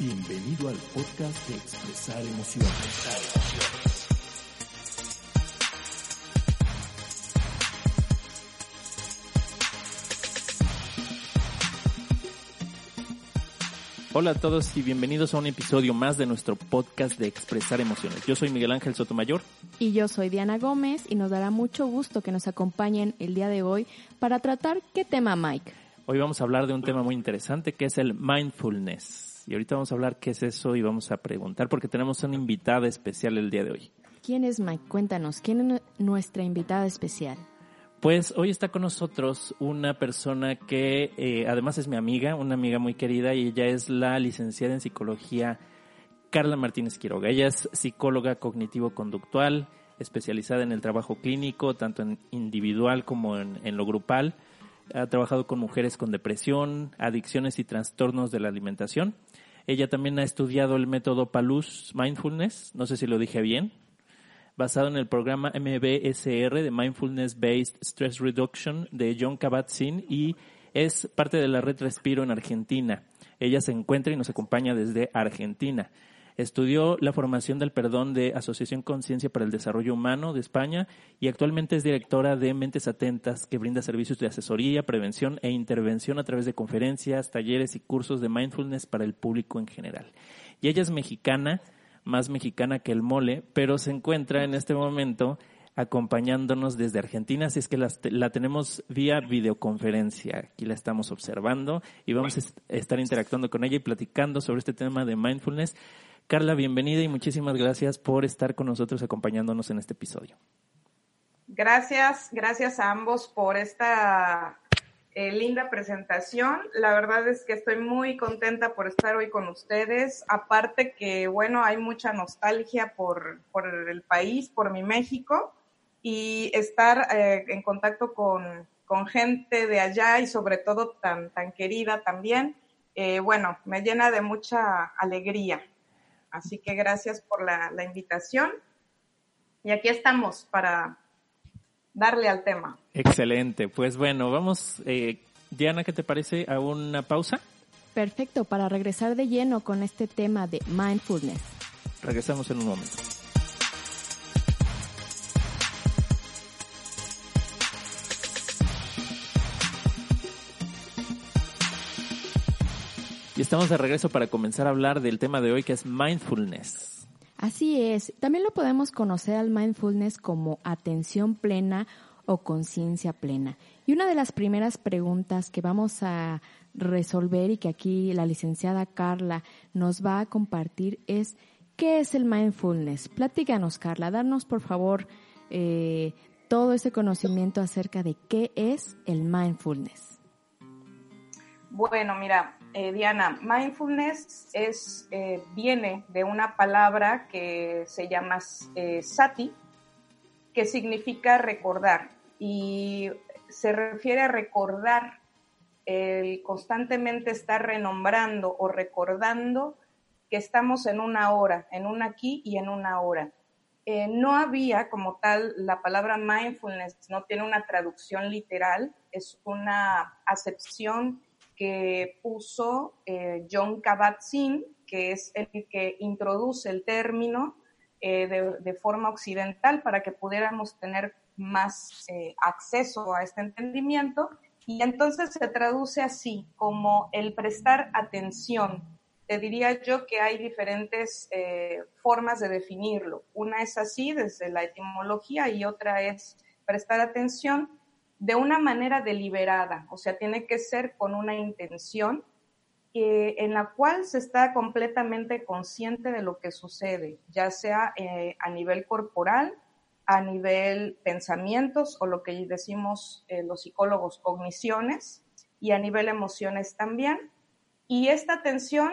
Bienvenido al podcast de Expresar Emociones. Hola a todos y bienvenidos a un episodio más de nuestro podcast de Expresar Emociones. Yo soy Miguel Ángel Sotomayor. Y yo soy Diana Gómez y nos dará mucho gusto que nos acompañen el día de hoy para tratar qué tema, Mike. Hoy vamos a hablar de un tema muy interesante que es el mindfulness. Y ahorita vamos a hablar qué es eso y vamos a preguntar porque tenemos una invitada especial el día de hoy. ¿Quién es Mike? Cuéntanos, ¿quién es nuestra invitada especial? Pues hoy está con nosotros una persona que eh, además es mi amiga, una amiga muy querida y ella es la licenciada en psicología Carla Martínez Quiroga. Ella es psicóloga cognitivo-conductual, especializada en el trabajo clínico, tanto en individual como en, en lo grupal. Ha trabajado con mujeres con depresión, adicciones y trastornos de la alimentación. Ella también ha estudiado el método Paluz Mindfulness, no sé si lo dije bien, basado en el programa MBSR de Mindfulness Based Stress Reduction de John Kabat-Zinn y es parte de la red Respiro en Argentina. Ella se encuentra y nos acompaña desde Argentina. Estudió la formación del perdón de Asociación Conciencia para el Desarrollo Humano de España y actualmente es directora de Mentes Atentas, que brinda servicios de asesoría, prevención e intervención a través de conferencias, talleres y cursos de mindfulness para el público en general. Y ella es mexicana, más mexicana que el mole, pero se encuentra en este momento acompañándonos desde Argentina, así es que la, tenemos vía videoconferencia. Aquí la estamos observando y vamos a estar interactuando con ella y platicando sobre este tema de mindfulness. Carla, bienvenida y muchísimas gracias por estar con nosotros acompañándonos en este episodio. Gracias, gracias a ambos por esta eh, linda presentación. La verdad es que estoy muy contenta por estar hoy con ustedes. Aparte que, bueno, hay mucha nostalgia por, por el país, por mi México, y estar eh, en contacto con, con, gente de allá y sobre todo tan, tan querida también, eh, bueno, me llena de mucha alegría. Así que gracias por la, invitación. Y aquí estamos para darle al tema. Excelente. Pues bueno, vamos, eh, Diana, ¿qué te parece a una pausa? Perfecto, para regresar de lleno con este tema de mindfulness. Regresamos en un momento. Y estamos de regreso para comenzar a hablar del tema de hoy que es mindfulness. Así es, también lo podemos conocer al mindfulness como atención plena o conciencia plena. Y una de las primeras preguntas que vamos a resolver y que aquí la licenciada Carla nos va a compartir es, ¿qué es el mindfulness? Platícanos, Carla, darnos por favor eh, todo ese conocimiento acerca de qué es el mindfulness. Bueno, mira, eh, Diana, mindfulness es, eh, viene de una palabra que se llama eh, sati, que significa recordar y se refiere a recordar el constantemente estar renombrando o recordando que estamos en una hora, en un aquí y en una hora. no había como tal la palabra mindfulness, no tiene una traducción literal, es una acepción que puso eh, John Kabat-Zinn, que es el que introduce el término eh, de, forma occidental para que pudiéramos tener más eh, acceso a este entendimiento. Y entonces se traduce así, como el prestar atención. Te diría yo que hay diferentes formas de definirlo. Una es así desde la etimología y otra es prestar atención de una manera deliberada, o sea, tiene que ser con una intención eh, en la cual se está completamente consciente de lo que sucede, ya sea eh, a nivel corporal, a nivel pensamientos o lo que decimos eh, los psicólogos cogniciones y a nivel emociones también. Y esta atención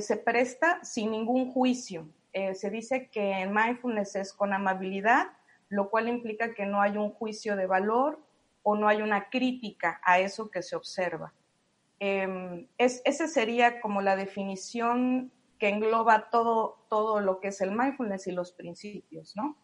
se presta sin ningún juicio. Se dice que en mindfulness es con amabilidad, lo cual implica que no hay un juicio de valor o no hay una crítica a eso que se observa. Eh, es, esa sería como la definición que engloba todo, todo lo que es el mindfulness y los principios, ¿no?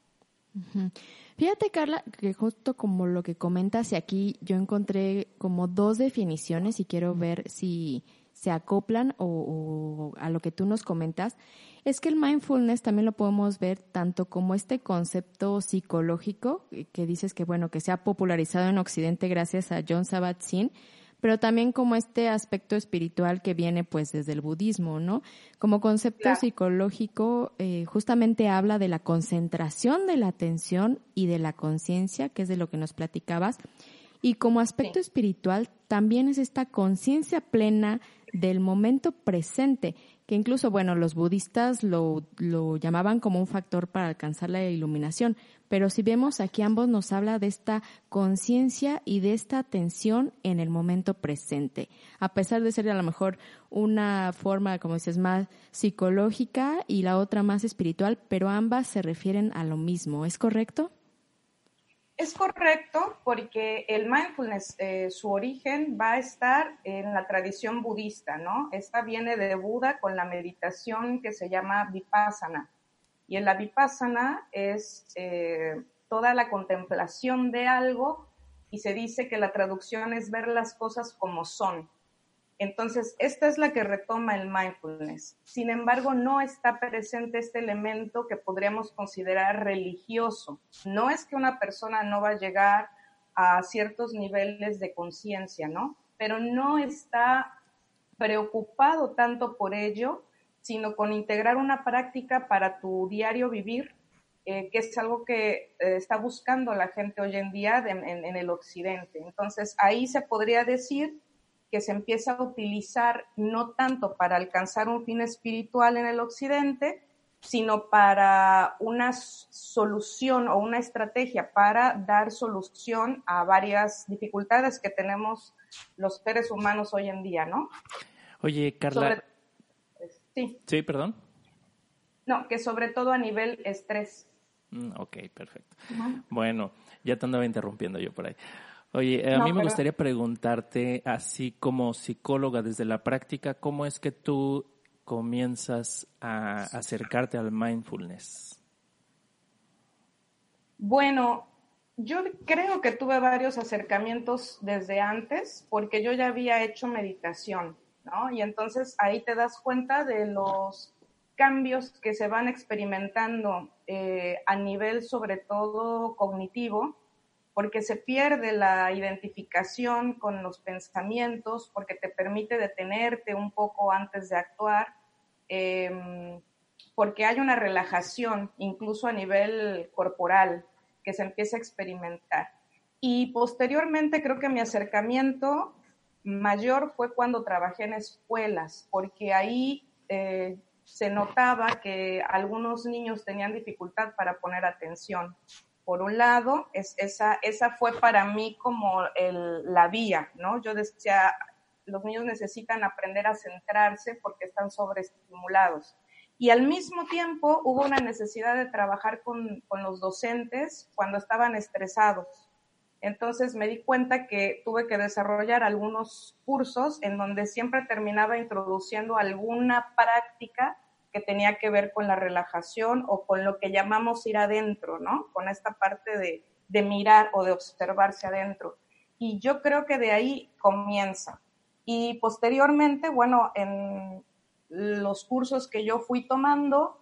Fíjate, Carla, que justo como lo que comentas, y aquí yo encontré como dos definiciones y quiero ver si se acoplan o, a lo que tú nos comentas, es que el mindfulness también lo podemos ver tanto como este concepto psicológico, que dices que bueno, que se ha popularizado en Occidente gracias a John Sabat-Zinn, pero también como este aspecto espiritual que viene pues desde el budismo, ¿no? Como concepto psicológico, eh, justamente habla de la concentración de la atención y de la conciencia, que es de lo que nos platicabas, y como aspecto espiritual también es esta conciencia plena del momento presente, que incluso, bueno, los budistas lo, lo llamaban como un factor para alcanzar la iluminación, pero si vemos aquí ambos nos habla de esta conciencia y de esta atención en el momento presente, a pesar de ser a lo mejor una forma, como dices, más psicológica y la otra más espiritual, pero ambas se refieren a lo mismo, ¿es correcto? Es correcto porque el mindfulness, eh, su origen va a estar en la tradición budista, ¿no? Esta viene de Buda con la meditación que se llama vipassana. Y en la vipassana es eh, toda la contemplación de algo y se dice que la traducción es ver las cosas como son. Entonces, esta es la que retoma el mindfulness. Sin embargo, no está presente este elemento que podríamos considerar religioso. No es que una persona no va a llegar a ciertos niveles de conciencia, ¿no? Pero no está preocupado tanto por ello, sino con integrar una práctica para tu diario vivir, eh, que es algo que eh, está buscando la gente hoy en día en el occidente. Entonces, ahí se podría decir que se empieza a utilizar no tanto para alcanzar un fin espiritual en el occidente, sino para una solución o una estrategia para dar solución a varias dificultades que tenemos los seres humanos hoy en día, ¿no? Oye, Carla. sí. Sí, perdón. No, que sobre todo a nivel estrés. Mm, ok, perfecto. Bueno, ya te andaba interrumpiendo yo por ahí. Oye, a mí me gustaría preguntarte, así como psicóloga desde la práctica, ¿cómo es que tú comienzas a acercarte al mindfulness? Bueno, yo creo que tuve varios acercamientos desde antes, porque yo ya había hecho meditación, ¿no? Y entonces ahí te das cuenta de los cambios que se van experimentando eh, a nivel sobre todo cognitivo porque se pierde la identificación con los pensamientos, porque te permite detenerte un poco antes de actuar, em, porque hay una relajación, incluso a nivel corporal, que se empieza a experimentar. Y posteriormente creo que mi acercamiento mayor fue cuando trabajé en escuelas, porque ahí eh, se notaba que algunos niños tenían dificultad para poner atención por un lado, es, esa, fue para mí como la vía, ¿no? Yo decía, los niños necesitan aprender a centrarse porque están sobreestimulados. Y al mismo tiempo hubo una necesidad de trabajar con los docentes cuando estaban estresados. Entonces me di cuenta que tuve que desarrollar algunos cursos en donde siempre terminaba introduciendo alguna práctica que tenía que ver con la relajación o con lo que llamamos ir adentro, ¿no? Con esta parte de, mirar o de observarse adentro. Y yo creo que de ahí comienza. Y posteriormente, bueno, en los cursos que yo fui tomando,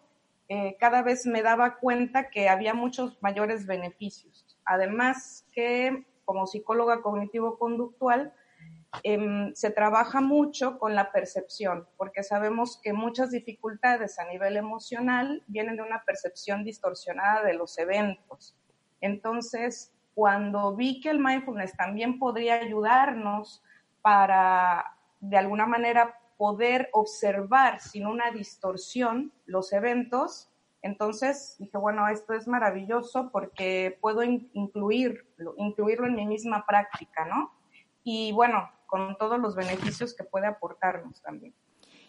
eh, cada vez me daba cuenta que había muchos mayores beneficios. Además que como psicóloga cognitivo-conductual, Em, se trabaja mucho con la percepción, porque sabemos que muchas dificultades a nivel emocional vienen de una percepción distorsionada de los eventos. Entonces, cuando vi que el mindfulness también podría ayudarnos para, de alguna manera, poder observar sin una distorsión los eventos, Entonces dije, bueno, esto es maravilloso porque puedo incluirlo, incluirlo en mi misma práctica, ¿no? Y bueno, con todos los beneficios que puede aportarnos también.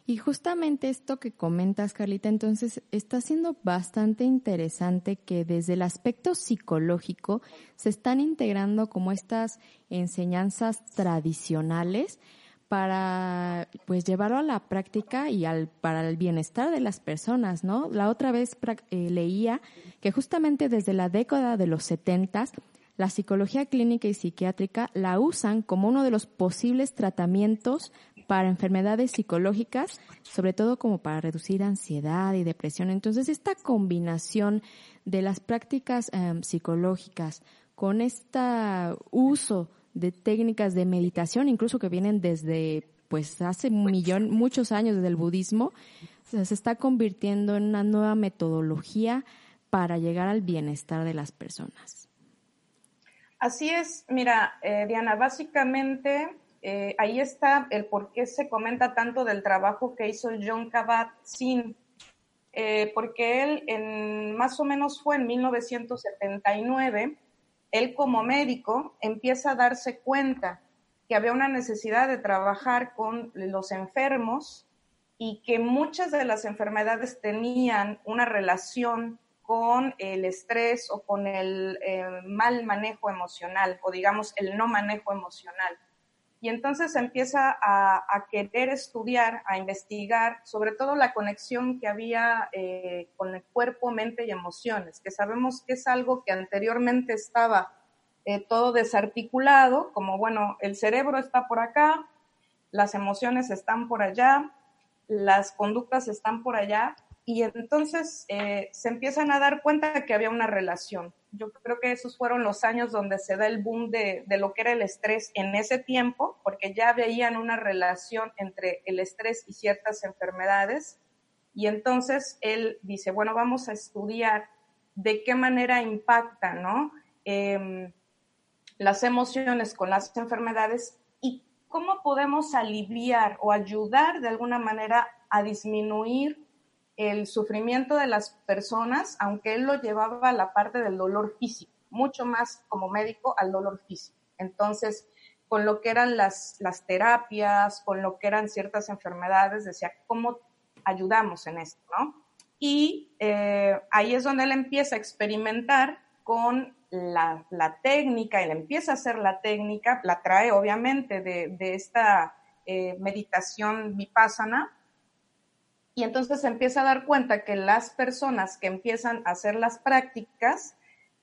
Y justamente esto que comentas, Carlita, entonces está siendo bastante interesante que desde el aspecto psicológico se están integrando como estas enseñanzas tradicionales para pues llevarlo a la práctica y al para el bienestar de las personas, ¿no? La otra vez eh, leía que justamente desde la década de los setentas la psicología clínica y psiquiátrica la usan como uno de los posibles tratamientos para enfermedades psicológicas, sobre todo como para reducir ansiedad y depresión. Entonces, esta combinación de las prácticas em, psicológicas con este uso de técnicas de meditación, incluso que vienen desde pues hace un millón, muchos años desde el budismo, se está convirtiendo en una nueva metodología para llegar al bienestar de las personas. Así es, mira, eh, Diana, básicamente eh, ahí está el por qué se comenta tanto del trabajo que hizo John Kabat-Zinn, eh, porque él en, más o menos fue en 1979 él como médico empieza a darse cuenta que había una necesidad de trabajar con los enfermos y que muchas de las enfermedades tenían una relación con el estrés o con el eh, mal manejo emocional o digamos el no manejo emocional. Y entonces empieza a, querer estudiar, a investigar, sobre todo la conexión que había eh, con el cuerpo, mente y emociones, que sabemos que es algo que anteriormente estaba eh, todo desarticulado, como bueno, el cerebro está por acá, las emociones están por allá, las conductas están por allá, y entonces eh, se empiezan a dar cuenta que había una relación yo creo que esos fueron los años donde se da el boom de, lo que era el estrés en ese tiempo, porque ya veían una relación entre el estrés y ciertas enfermedades. Y entonces él dice, bueno, vamos a estudiar de qué manera impacta, ¿no? Em, las emociones con las enfermedades y cómo podemos aliviar o ayudar de alguna manera a disminuir el sufrimiento de las personas, aunque él lo llevaba a la parte del dolor físico, mucho más como médico al dolor físico. Entonces, con lo que eran las, las terapias, con lo que eran ciertas enfermedades, decía, ¿cómo ayudamos en esto? ¿no? Y eh, ahí es donde él empieza a experimentar con la, técnica, él empieza a hacer la técnica, la trae obviamente de, esta eh, meditación vipassana, y entonces se empieza a dar cuenta que las personas que empiezan a hacer las prácticas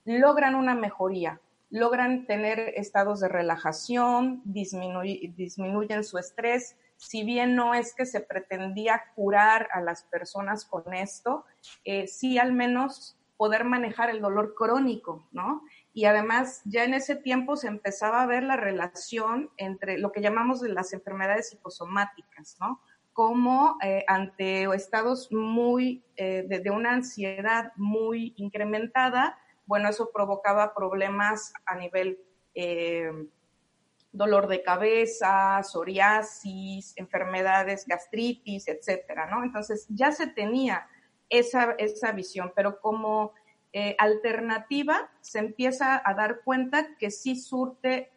logran una mejoría, logran tener estados de relajación, disminuyen su estrés. Si bien no es que se pretendía curar a las personas con esto, eh, sí al menos poder manejar el dolor crónico, ¿no? Y además ya en ese tiempo se empezaba a ver la relación entre lo que llamamos de las enfermedades psicosomáticas, ¿no? Como eh, ante estados muy eh, de, una ansiedad muy incrementada, bueno, eso provocaba problemas a nivel eh, dolor de cabeza, psoriasis, enfermedades, gastritis, etcétera, ¿no? Entonces ya se tenía esa, esa visión, pero como alternativa se empieza a dar cuenta que sí surte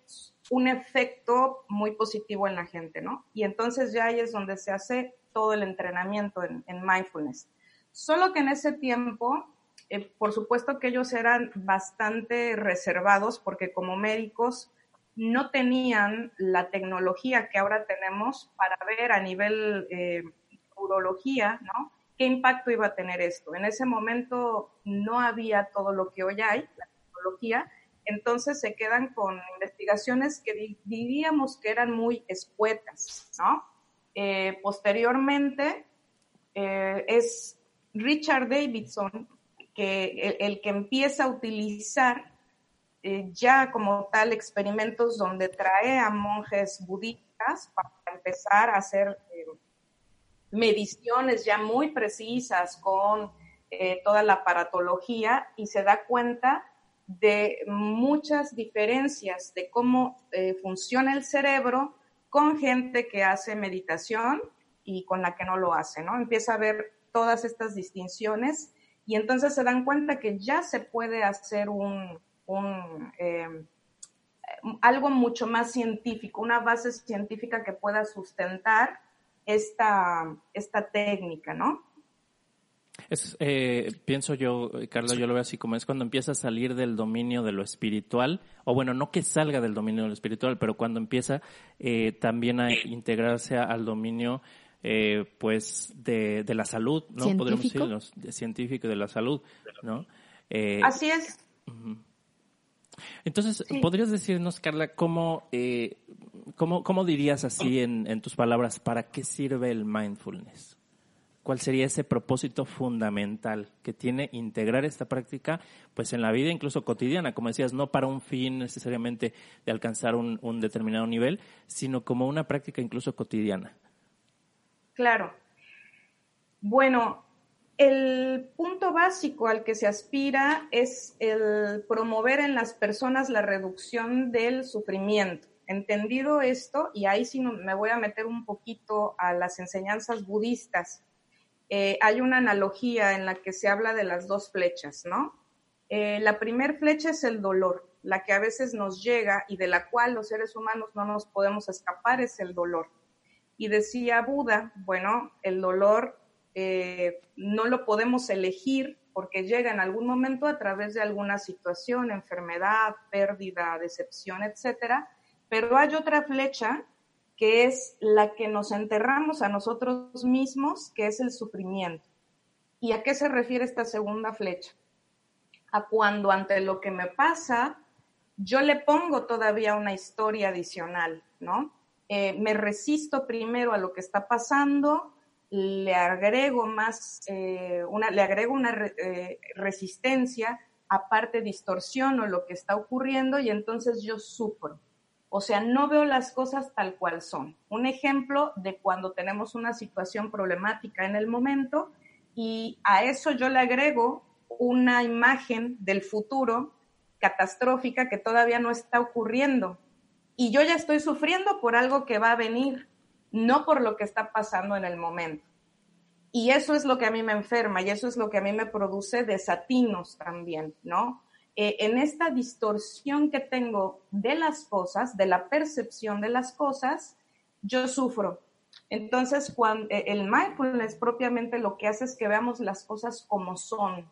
un efecto muy positivo en la gente, ¿no? Y entonces ya ahí es donde se hace todo el entrenamiento en, mindfulness. Solo que en ese tiempo, eh, por supuesto que ellos eran bastante reservados porque como médicos no tenían la tecnología que ahora tenemos para ver a nivel eh, urología, ¿no? ¿Qué impacto iba a tener esto? En ese momento no había todo lo que hoy hay, la tecnología, entonces se quedan con investigaciones que diríamos que eran muy escuetas, ¿no? Eh, posteriormente eh, es Richard Davidson que el, que empieza a utilizar eh, ya como tal experimentos donde trae a monjes budistas para empezar a hacer mediciones ya muy precisas con toda la aparatología y se da cuenta de muchas diferencias de cómo eh, funciona el cerebro con gente que hace meditación y con la que no lo hace, ¿no? Empieza a ver todas estas distinciones y entonces se dan cuenta que ya se puede hacer un, em, algo mucho más científico, una base científica que pueda sustentar esta, esta técnica, ¿no? Es, eh, pienso yo, Carla, yo lo veo así como es cuando empieza a salir del dominio de lo espiritual, o bueno, no que salga del dominio de lo espiritual, pero cuando empieza eh, también a integrarse al dominio eh, pues de, de, la salud, ¿no? Podríamos decir, los, de científico de la salud, ¿no? Eh, así es. Entonces, ¿podrías decirnos, Carla, cómo, eh, cómo, cómo dirías así en, en tus palabras, para qué sirve el mindfulness? ¿Cuál sería ese propósito fundamental que tiene integrar esta práctica pues en la vida incluso cotidiana? Como decías, no para un fin necesariamente de alcanzar un, un determinado nivel, sino como una práctica incluso cotidiana. Claro. Bueno, el punto básico al que se aspira es el promover en las personas la reducción del sufrimiento. Entendido esto, y ahí sí me voy a meter un poquito a las enseñanzas budistas, eh, hay una analogía en la que se habla de las dos flechas, ¿no? Eh, la primer flecha es el dolor, la que a veces nos llega y de la cual los seres humanos no nos podemos escapar es el dolor. Y decía Buda, bueno, el dolor eh, no lo podemos elegir porque llega en algún momento a través de alguna situación, enfermedad, pérdida, decepción, etcétera. Pero hay otra flecha que es la que nos enterramos a nosotros mismos, que es el sufrimiento. ¿Y a qué se refiere esta segunda flecha? A cuando ante lo que me pasa, yo le pongo todavía una historia adicional, ¿no? Eh, me resisto primero a lo que está pasando, le agrego más, eh, una, le agrego una eh, resistencia, aparte distorsiono lo que está ocurriendo y entonces yo sufro. O sea, no veo las cosas tal cual son. Un ejemplo de cuando tenemos una situación problemática en el momento y a eso yo le agrego una imagen del futuro catastrófica que todavía no está ocurriendo y yo ya estoy sufriendo por algo que va a venir, no por lo que está pasando en el momento. Y eso es lo que a mí me enferma y eso es lo que a mí me produce desatinos también, ¿no? En esta distorsión que tengo de las cosas, de la percepción de las cosas, yo sufro. Entonces, cuando eh, el mindfulness propiamente lo que hace es que veamos las cosas como son,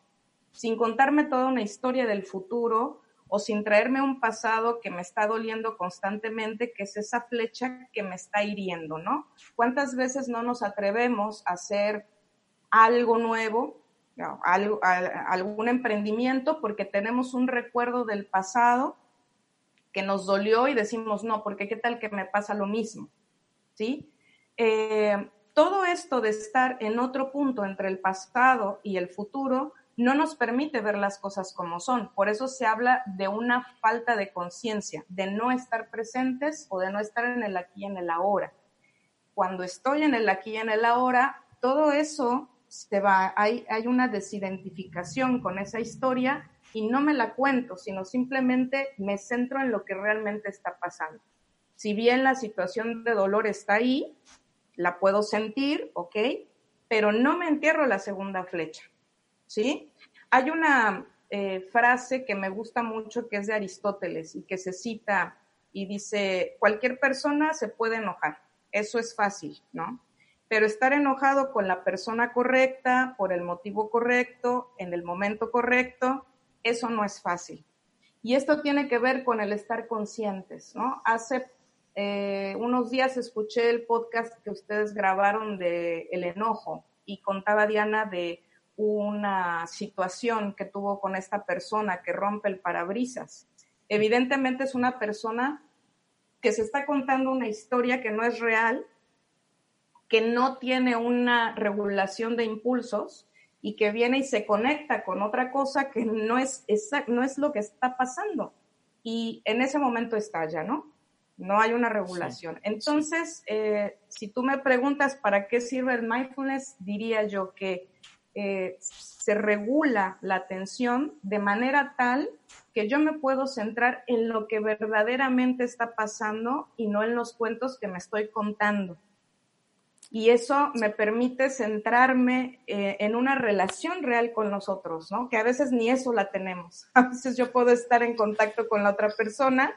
sin contarme toda una historia del futuro, o sin traerme un pasado que me está doliendo constantemente, que es esa flecha que me está hiriendo, ¿no? ¿Cuántas veces no nos atrevemos a hacer algo nuevo, algo, algún emprendimiento, porque tenemos un recuerdo del pasado que nos dolió y decimos, no, porque qué tal que me pasa lo mismo, ¿sí? Eh, todo esto de estar en otro punto entre el pasado y el futuro no nos permite ver las cosas como son. Por eso se habla de una falta de conciencia, de no estar presentes o de no estar en el aquí y en el ahora. Cuando estoy en el aquí y en el ahora, todo eso hay una desidentificación con esa historia y no me la cuento, sino simplemente me centro en lo que realmente está pasando. Si bien la situación de dolor está ahí, la puedo sentir, ¿ok? Pero no me entierro la segunda flecha ¿sí? Hay una eh, frase que me gusta mucho que es de Aristóteles y que se cita y dice, cualquier persona se puede enojar, eso es fácil, ¿no? Pero estar enojado con la persona correcta, por el motivo correcto, en el momento correcto, eso no es fácil. Y esto tiene que ver con el estar conscientes, ¿no? Hace eh, unos días escuché el podcast que ustedes grabaron de El enojo y contaba Diana de una situación que tuvo con esta persona que rompe el parabrisas. Evidentemente es una persona que se está contando una historia que no es real, que no tiene una regulación de impulsos y que viene y se conecta con otra cosa que no es, no es lo que está pasando. Y en ese momento estalla, ¿no? No hay una regulación. Entonces, eh, si tú me preguntas para qué sirve el mindfulness, diría yo que eh, se regula la atención de manera tal que yo me puedo centrar en lo que verdaderamente está pasando y no en los cuentos que me estoy contando. Y eso me permite centrarme eh, en una relación real con nosotros, ¿no? Que a veces ni eso la tenemos. A veces yo puedo estar en contacto con la otra persona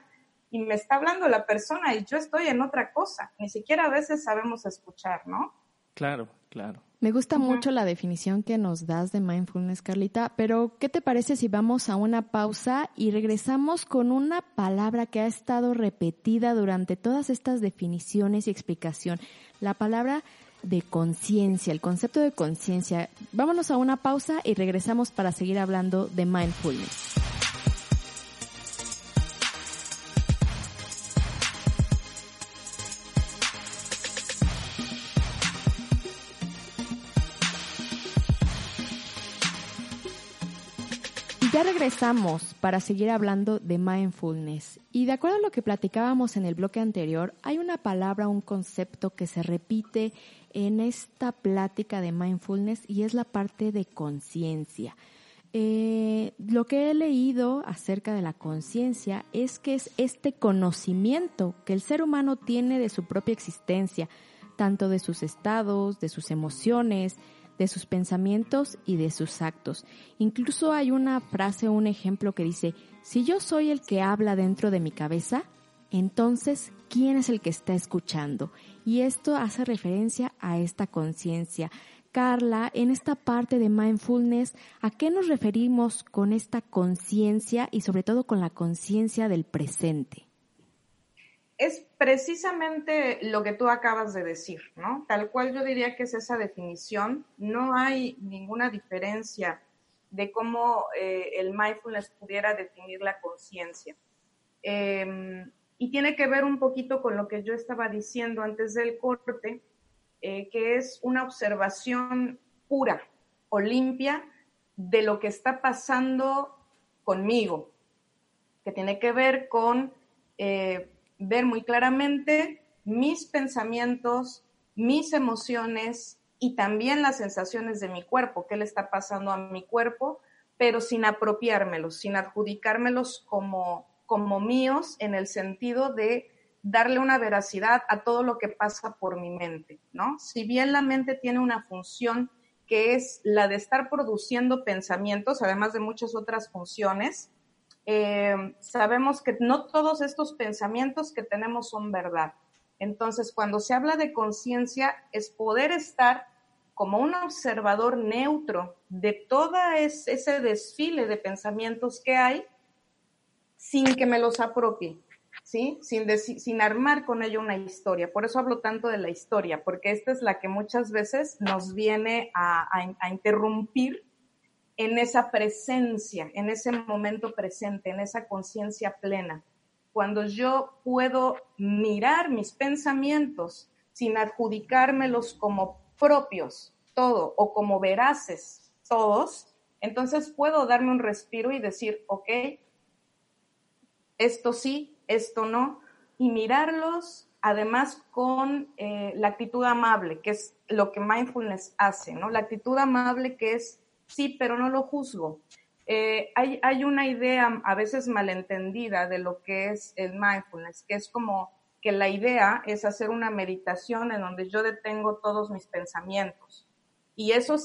y me está hablando la persona y yo estoy en otra cosa. Ni siquiera a veces sabemos escuchar, ¿no? Claro, claro. Me gusta mucho la definición que nos das de mindfulness, Carlita, pero ¿qué te parece si vamos a una pausa y regresamos con una palabra que ha estado repetida durante todas estas definiciones y explicación? La palabra de conciencia, el concepto de conciencia. Vámonos a una pausa y regresamos para seguir hablando de mindfulness. Regresamos para seguir hablando de mindfulness. Y de acuerdo a lo que platicábamos en el bloque anterior, hay una palabra, un concepto que se repite en esta plática de mindfulness y es la parte de conciencia. Eh, lo que he leído acerca de la conciencia es que es este conocimiento que el ser humano tiene de su propia existencia, tanto de sus estados, de sus emociones, de sus pensamientos y de sus actos. Incluso hay una frase un ejemplo que dice, si yo soy el que habla dentro de mi cabeza, entonces, ¿quién es el que está escuchando? Y esto hace referencia a esta conciencia. Carla, en esta parte de mindfulness, ¿a qué nos referimos con esta conciencia y sobre todo con la conciencia del presente? es precisamente lo que tú acabas de decir, ¿no? Tal cual yo diría que es esa definición. No hay ninguna diferencia de cómo eh, el mindfulness pudiera definir la conciencia. Em, y tiene que ver un poquito con lo que yo estaba diciendo antes del corte, eh, que es una observación pura o limpia de lo que está pasando conmigo, que tiene que ver con eh, ver muy claramente mis pensamientos, mis emociones y también las sensaciones de mi cuerpo, qué le está pasando a mi cuerpo, pero sin apropiármelos, sin adjudicármelos como, como míos en el sentido de darle una veracidad a todo lo que pasa por mi mente, ¿no? Si bien la mente tiene una función que es la de estar produciendo pensamientos, además de muchas otras funciones, eh, sabemos que no todos estos pensamientos que tenemos son verdad. Entonces, cuando se habla de conciencia, es poder estar como un observador neutro de todo ese desfile de pensamientos que hay sin que me los apropie, ¿sí? Sin, sin armar con ello una historia. Por eso hablo tanto de la historia, porque esta es la que muchas veces nos viene a, a interrumpir en esa presencia, en ese momento presente, en esa conciencia plena. Cuando yo puedo mirar mis pensamientos sin adjudicármelos como propios, todo, o como veraces, todos, entonces puedo darme un respiro y decir, ok, esto sí, esto no, y mirarlos además con eh, la actitud amable, que es lo que mindfulness hace, ¿no? La actitud amable que es sí, pero no lo juzgo. Eh, hay, hay una idea a veces malentendida de lo que es el mindfulness, que es como que la idea es hacer una meditación en donde yo detengo todos mis pensamientos. Y eso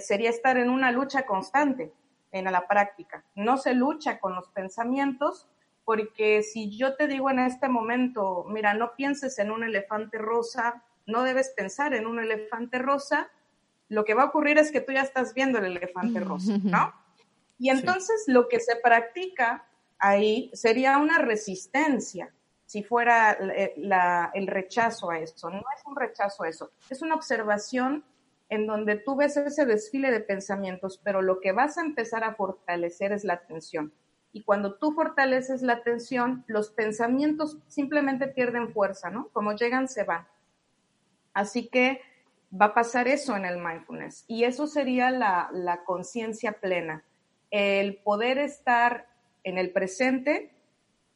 sería estar en una lucha constante en la práctica. No se lucha con los pensamientos porque si yo te digo en este momento, mira, no pienses en un elefante rosa, no debes pensar en un elefante rosa, lo que va a ocurrir es que tú ya estás viendo el elefante rosa, ¿no? Y entonces lo que se practica ahí sería una resistencia, si fuera eh, el rechazo a eso. No es un rechazo a eso, es una observación en donde tú ves ese desfile de pensamientos, pero lo que vas a empezar a fortalecer es la atención. Y cuando tú fortaleces la atención, los pensamientos simplemente pierden fuerza, ¿no? Como llegan, se van. Así que va a pasar eso en el mindfulness. Y eso sería la, conciencia plena, el poder estar en el presente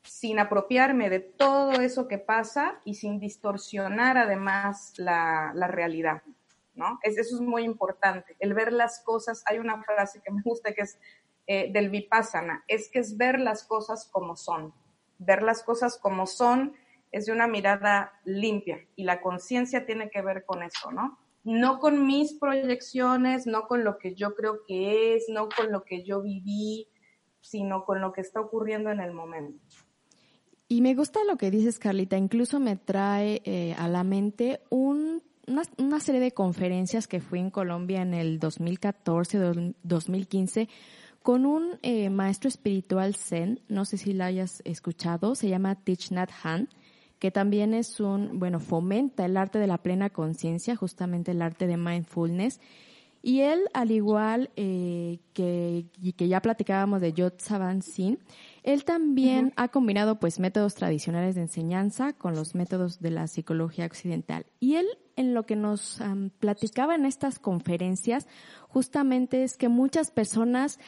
sin apropiarme de todo eso que pasa y sin distorsionar además la, realidad. ¿no? eso es muy importante. El ver las cosas, hay una frase que me gusta que es eh, del vipassana, es que es ver las cosas como son. Ver las cosas como son es de una mirada limpia y la conciencia tiene que ver con eso, ¿no? No con mis proyecciones, no con lo que yo creo que es, no con lo que yo viví, sino con lo que está ocurriendo en el momento. Y me gusta lo que dices, Carlita. Incluso me trae eh, a la mente un, una, una, serie de conferencias que fui en Colombia en el 2014, 2015, con un eh, maestro espiritual Zen. No sé si la hayas escuchado. Se llama Thich Nhat Hanh que también es un, bueno, fomenta el arte de la plena conciencia, justamente el arte de mindfulness. Y él, al igual eh, que, que ya platicábamos de Yot Saban Sin, él también ha combinado pues métodos tradicionales de enseñanza con los métodos de la psicología occidental. Y él en lo que nos platicaba en estas conferencias justamente es que muchas personas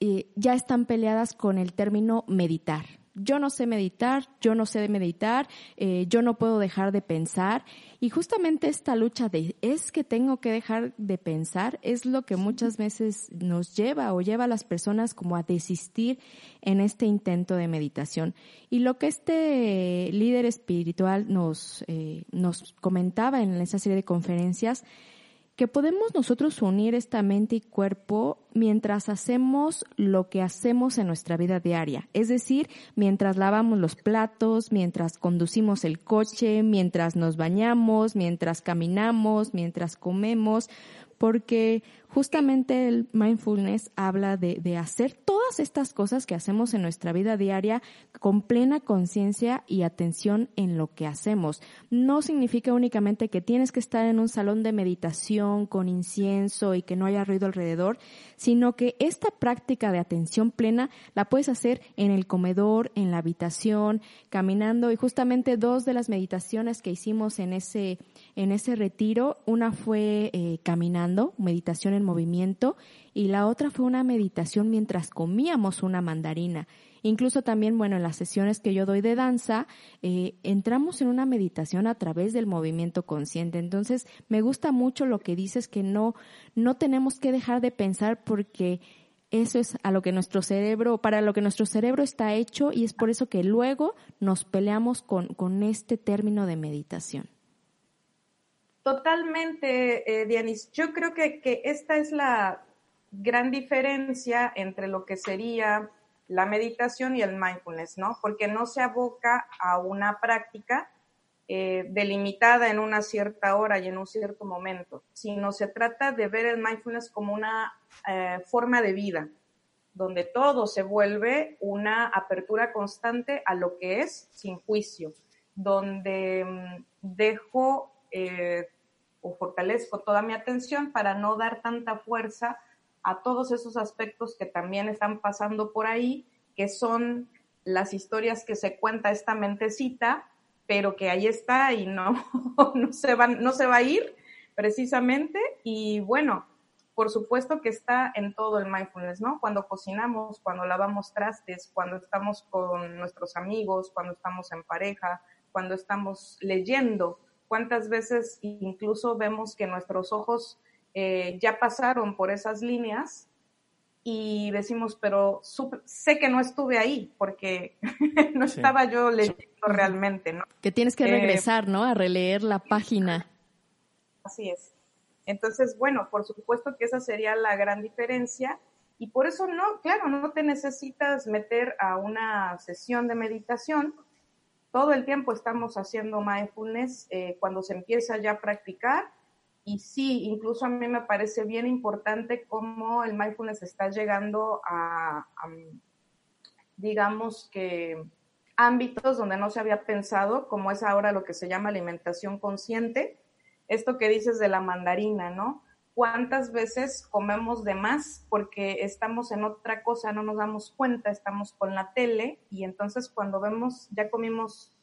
eh, ya están peleadas con el término meditar yo no sé meditar, yo no sé meditar, eh, yo no puedo dejar de pensar. Y justamente esta lucha de es que tengo que dejar de pensar es lo que muchas veces nos lleva o lleva a las personas como a desistir en este intento de meditación. Y lo que este líder espiritual nos, eh, nos comentaba en esa serie de conferencias que podemos nosotros unir esta mente y cuerpo mientras hacemos lo que hacemos en nuestra vida diaria, es decir, mientras lavamos los platos, mientras conducimos el coche, mientras nos bañamos, mientras caminamos, mientras comemos, porque justamente el mindfulness habla de, hacer todas estas cosas que hacemos en nuestra vida diaria con plena conciencia y atención en lo que hacemos. No significa únicamente que tienes que estar en un salón de meditación con incienso y que no haya ruido alrededor, sino que esta práctica de atención plena la puedes hacer en el comedor, en la habitación, caminando y justamente dos de las meditaciones que hicimos en ese, en ese retiro, una fue eh, caminando, meditación en movimiento y la otra fue una meditación mientras comíamos una mandarina. Incluso también, bueno, en las sesiones que yo doy de danza, eh, entramos en una meditación a través del movimiento consciente. Entonces, me gusta mucho lo que dices que no, no tenemos que dejar de pensar porque eso es a lo que nuestro cerebro, para lo que nuestro cerebro está hecho y es por eso que luego nos peleamos con, con este término de meditación. Totalmente, eh, Dianis. Yo creo que, que, esta es la gran diferencia entre lo que sería la meditación y el mindfulness, ¿no? Porque no se aboca a una práctica eh, delimitada en una cierta hora y en un cierto momento, sino se trata de ver el mindfulness como una eh, forma de vida, donde todo se vuelve una apertura constante a lo que es sin juicio, donde mm, dejo fortalezco toda mi atención para no dar tanta fuerza a todos esos aspectos que también están pasando por ahí, que son las historias que se cuenta esta mentecita, pero que ahí está y no, no, se, va, no se va a ir precisamente. Y bueno, por supuesto que está en todo el mindfulness, ¿no? Cuando cocinamos, cuando lavamos trastes, cuando estamos con nuestros amigos, cuando estamos en pareja, cuando estamos leyendo, cuántas veces incluso vemos que nuestros ojos eh, ya pasaron por esas líneas y decimos, pero sé que no estuve ahí porque no estaba yo leyendo realmente, ¿no? Que tienes que eh, regresar, ¿no? A releer la página. Así es. Entonces, bueno, por supuesto que esa sería la gran diferencia y por eso no, claro, no te necesitas meter a una sesión de meditación todo el tiempo estamos haciendo mindfulness eh, cuando se empieza ya a practicar. Y sí, incluso a mí me parece bien importante cómo el mindfulness está llegando a, digamos que, ámbitos donde no se había pensado, como es ahora lo que se llama alimentación consciente. Esto que dices de la mandarina, ¿no? ¿Cuántas veces comemos de más porque estamos en otra cosa, no nos damos cuenta, estamos con la tele y entonces cuando vemos, ya comimos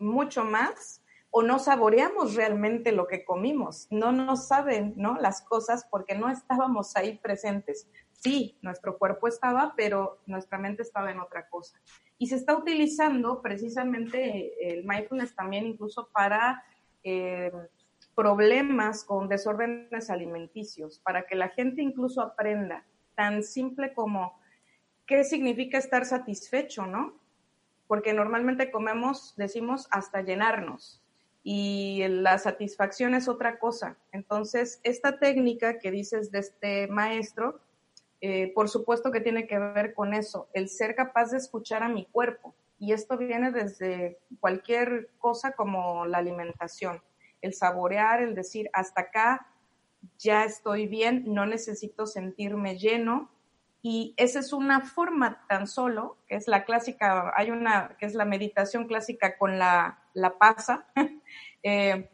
mucho más o no saboreamos realmente lo que comimos, no nos saben, ¿no? Las cosas porque no estábamos ahí presentes. Sí, nuestro cuerpo estaba, pero nuestra mente estaba en otra cosa. Y se está utilizando precisamente el mindfulness también incluso para eh, problemas con desórdenes alimenticios, para que la gente incluso aprenda tan simple como qué significa estar satisfecho, ¿no? porque normalmente comemos, decimos, hasta llenarnos y la satisfacción es otra cosa. Entonces, esta técnica que dices de este maestro, eh, por supuesto que tiene que ver con eso, el ser capaz de escuchar a mi cuerpo. Y esto viene desde cualquier cosa como la alimentación, el saborear, el decir, hasta acá ya estoy bien, no necesito sentirme lleno. Y esa es una forma tan solo, que es la clásica, hay una que es la meditación clásica con la, la pasa. Eh,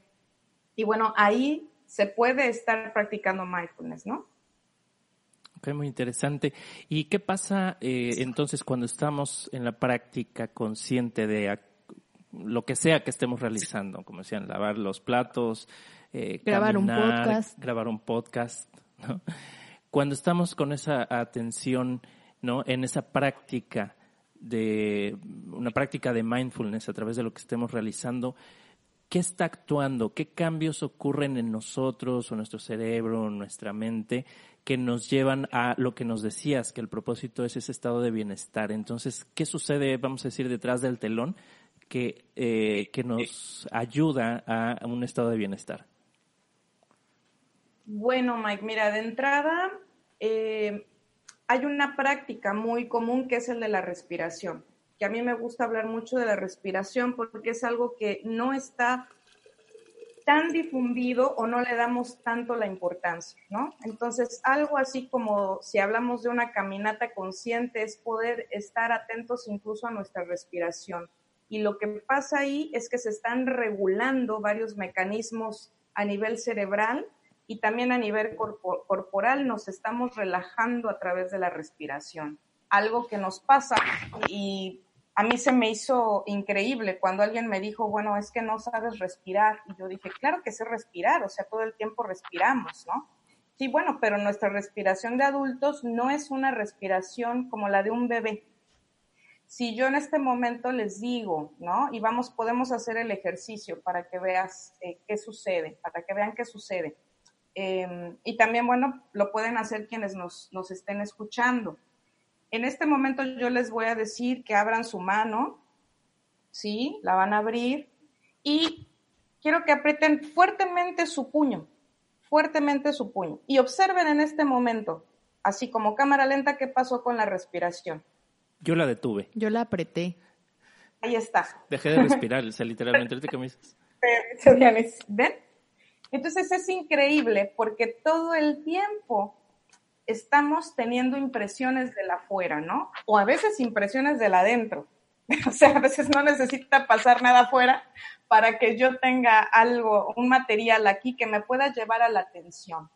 y bueno, ahí se puede estar practicando mindfulness, ¿no? Ok, muy interesante. ¿Y qué pasa eh, entonces cuando estamos en la práctica consciente de lo que sea que estemos realizando? Como decían, lavar los platos, eh, grabar un podcast. Grabar un podcast, ¿no? Cuando estamos con esa atención, ¿no? En esa práctica de, una práctica de mindfulness a través de lo que estemos realizando, ¿qué está actuando? ¿Qué cambios ocurren en nosotros o nuestro cerebro, o nuestra mente, que nos llevan a lo que nos decías, que el propósito es ese estado de bienestar? Entonces, ¿qué sucede, vamos a decir, detrás del telón que, eh, que nos ayuda a un estado de bienestar? Bueno, Mike, mira, de entrada eh, hay una práctica muy común que es el de la respiración que a mí me gusta hablar mucho de la respiración porque es algo que no está tan difundido o no le damos tanto la importancia, ¿no? Entonces, algo así como si hablamos de una caminata consciente es poder estar atentos incluso a nuestra respiración. Y lo que pasa ahí es que se están regulando varios mecanismos a nivel cerebral y también a nivel corporal nos estamos relajando a través de la respiración. Algo que nos pasa y a mí se me hizo increíble cuando alguien me dijo, bueno, es que no sabes respirar. Y yo dije, claro que sé respirar, o sea, todo el tiempo respiramos, ¿no? Sí, bueno, pero nuestra respiración de adultos no es una respiración como la de un bebé. Si yo en este momento les digo, ¿no? Y vamos, podemos hacer el ejercicio para que veas eh, qué sucede, para que vean qué sucede. Em, y también, bueno, lo pueden hacer quienes nos, nos estén escuchando. En este momento yo les voy a decir que abran su mano, ¿sí? La van a abrir y quiero que aprieten fuertemente su puño, fuertemente su puño. Y observen en este momento, así como cámara lenta, qué pasó con la respiración. Yo la detuve. Yo la apreté. Ahí está. Dejé de respirar, o sea, literalmente. ¿Qué me dices? ¿Ven? Entonces es increíble porque todo el tiempo estamos teniendo impresiones de la afuera, ¿no? O a veces impresiones de la adentro. O sea, a veces no necesita pasar nada afuera para que yo tenga algo, un material aquí que me pueda llevar a la atención.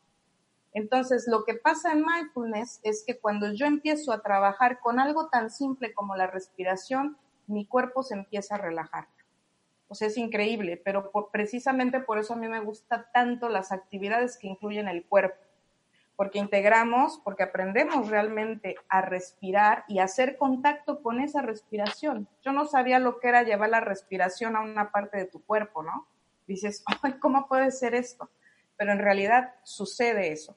Entonces, lo que pasa en mindfulness es que cuando yo empiezo a trabajar con algo tan simple como la respiración, mi cuerpo se empieza a relajar. O sea, es increíble, pero precisamente por eso a mí me gustan tanto las actividades que incluyen el cuerpo porque integramos, porque aprendemos realmente a respirar y a hacer contacto con esa respiración. Yo no sabía lo que era llevar la respiración a una parte de tu cuerpo, ¿no? Dices, ¿cómo puede ser esto? Pero en realidad sucede eso.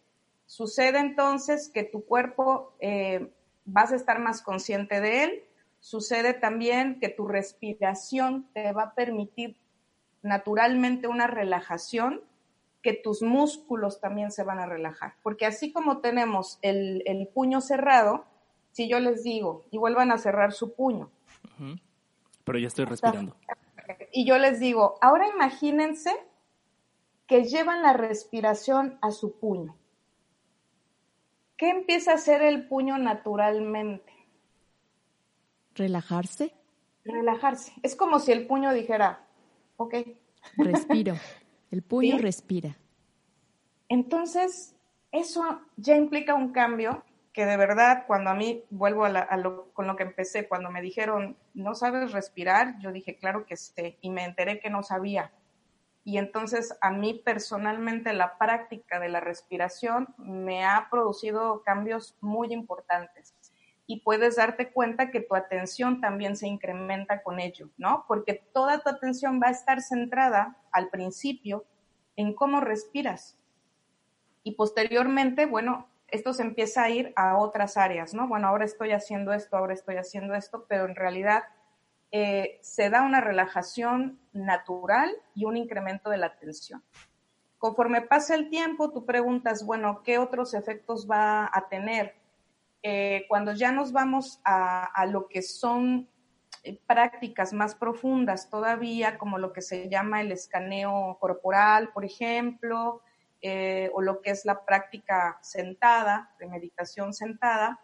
Sucede entonces que tu cuerpo eh, vas a estar más consciente de él. Sucede también que tu respiración te va a permitir naturalmente una relajación que tus músculos también se van a relajar. Porque así como tenemos el, puño cerrado, si yo les digo, y vuelvan a cerrar su puño. Pero ya estoy respirando. Y yo les digo, ahora imagínense que llevan la respiración a su puño. ¿Qué empieza a hacer el puño naturalmente? Relajarse. Relajarse. Es como si el puño dijera, ok. Respiro. El puño respira. Entonces, eso ya implica un cambio que de verdad, cuando a mí vuelvo a, lo, con lo que empecé, cuando me dijeron, no sabes respirar, yo dije, claro que sé, y me enteré que no sabía. Y entonces a mí personalmente la práctica de la respiración me ha producido cambios muy importantes y puedes darte cuenta que tu atención también se incrementa con ello, ¿no? Porque toda tu atención va a estar centrada al principio en cómo respiras. Y posteriormente, bueno, esto se empieza a ir a otras áreas, ¿no? Bueno, ahora estoy haciendo esto, ahora estoy haciendo esto, pero en realidad eh, se da una relajación natural y un incremento de la tensión. Conforme pasa el tiempo, tú preguntas, bueno, ¿qué otros efectos va a tener? Eh, cuando ya nos vamos a, lo que son eh, prácticas más profundas todavía, como lo que se llama el escaneo corporal, por ejemplo, o lo que es la práctica sentada, de meditación sentada,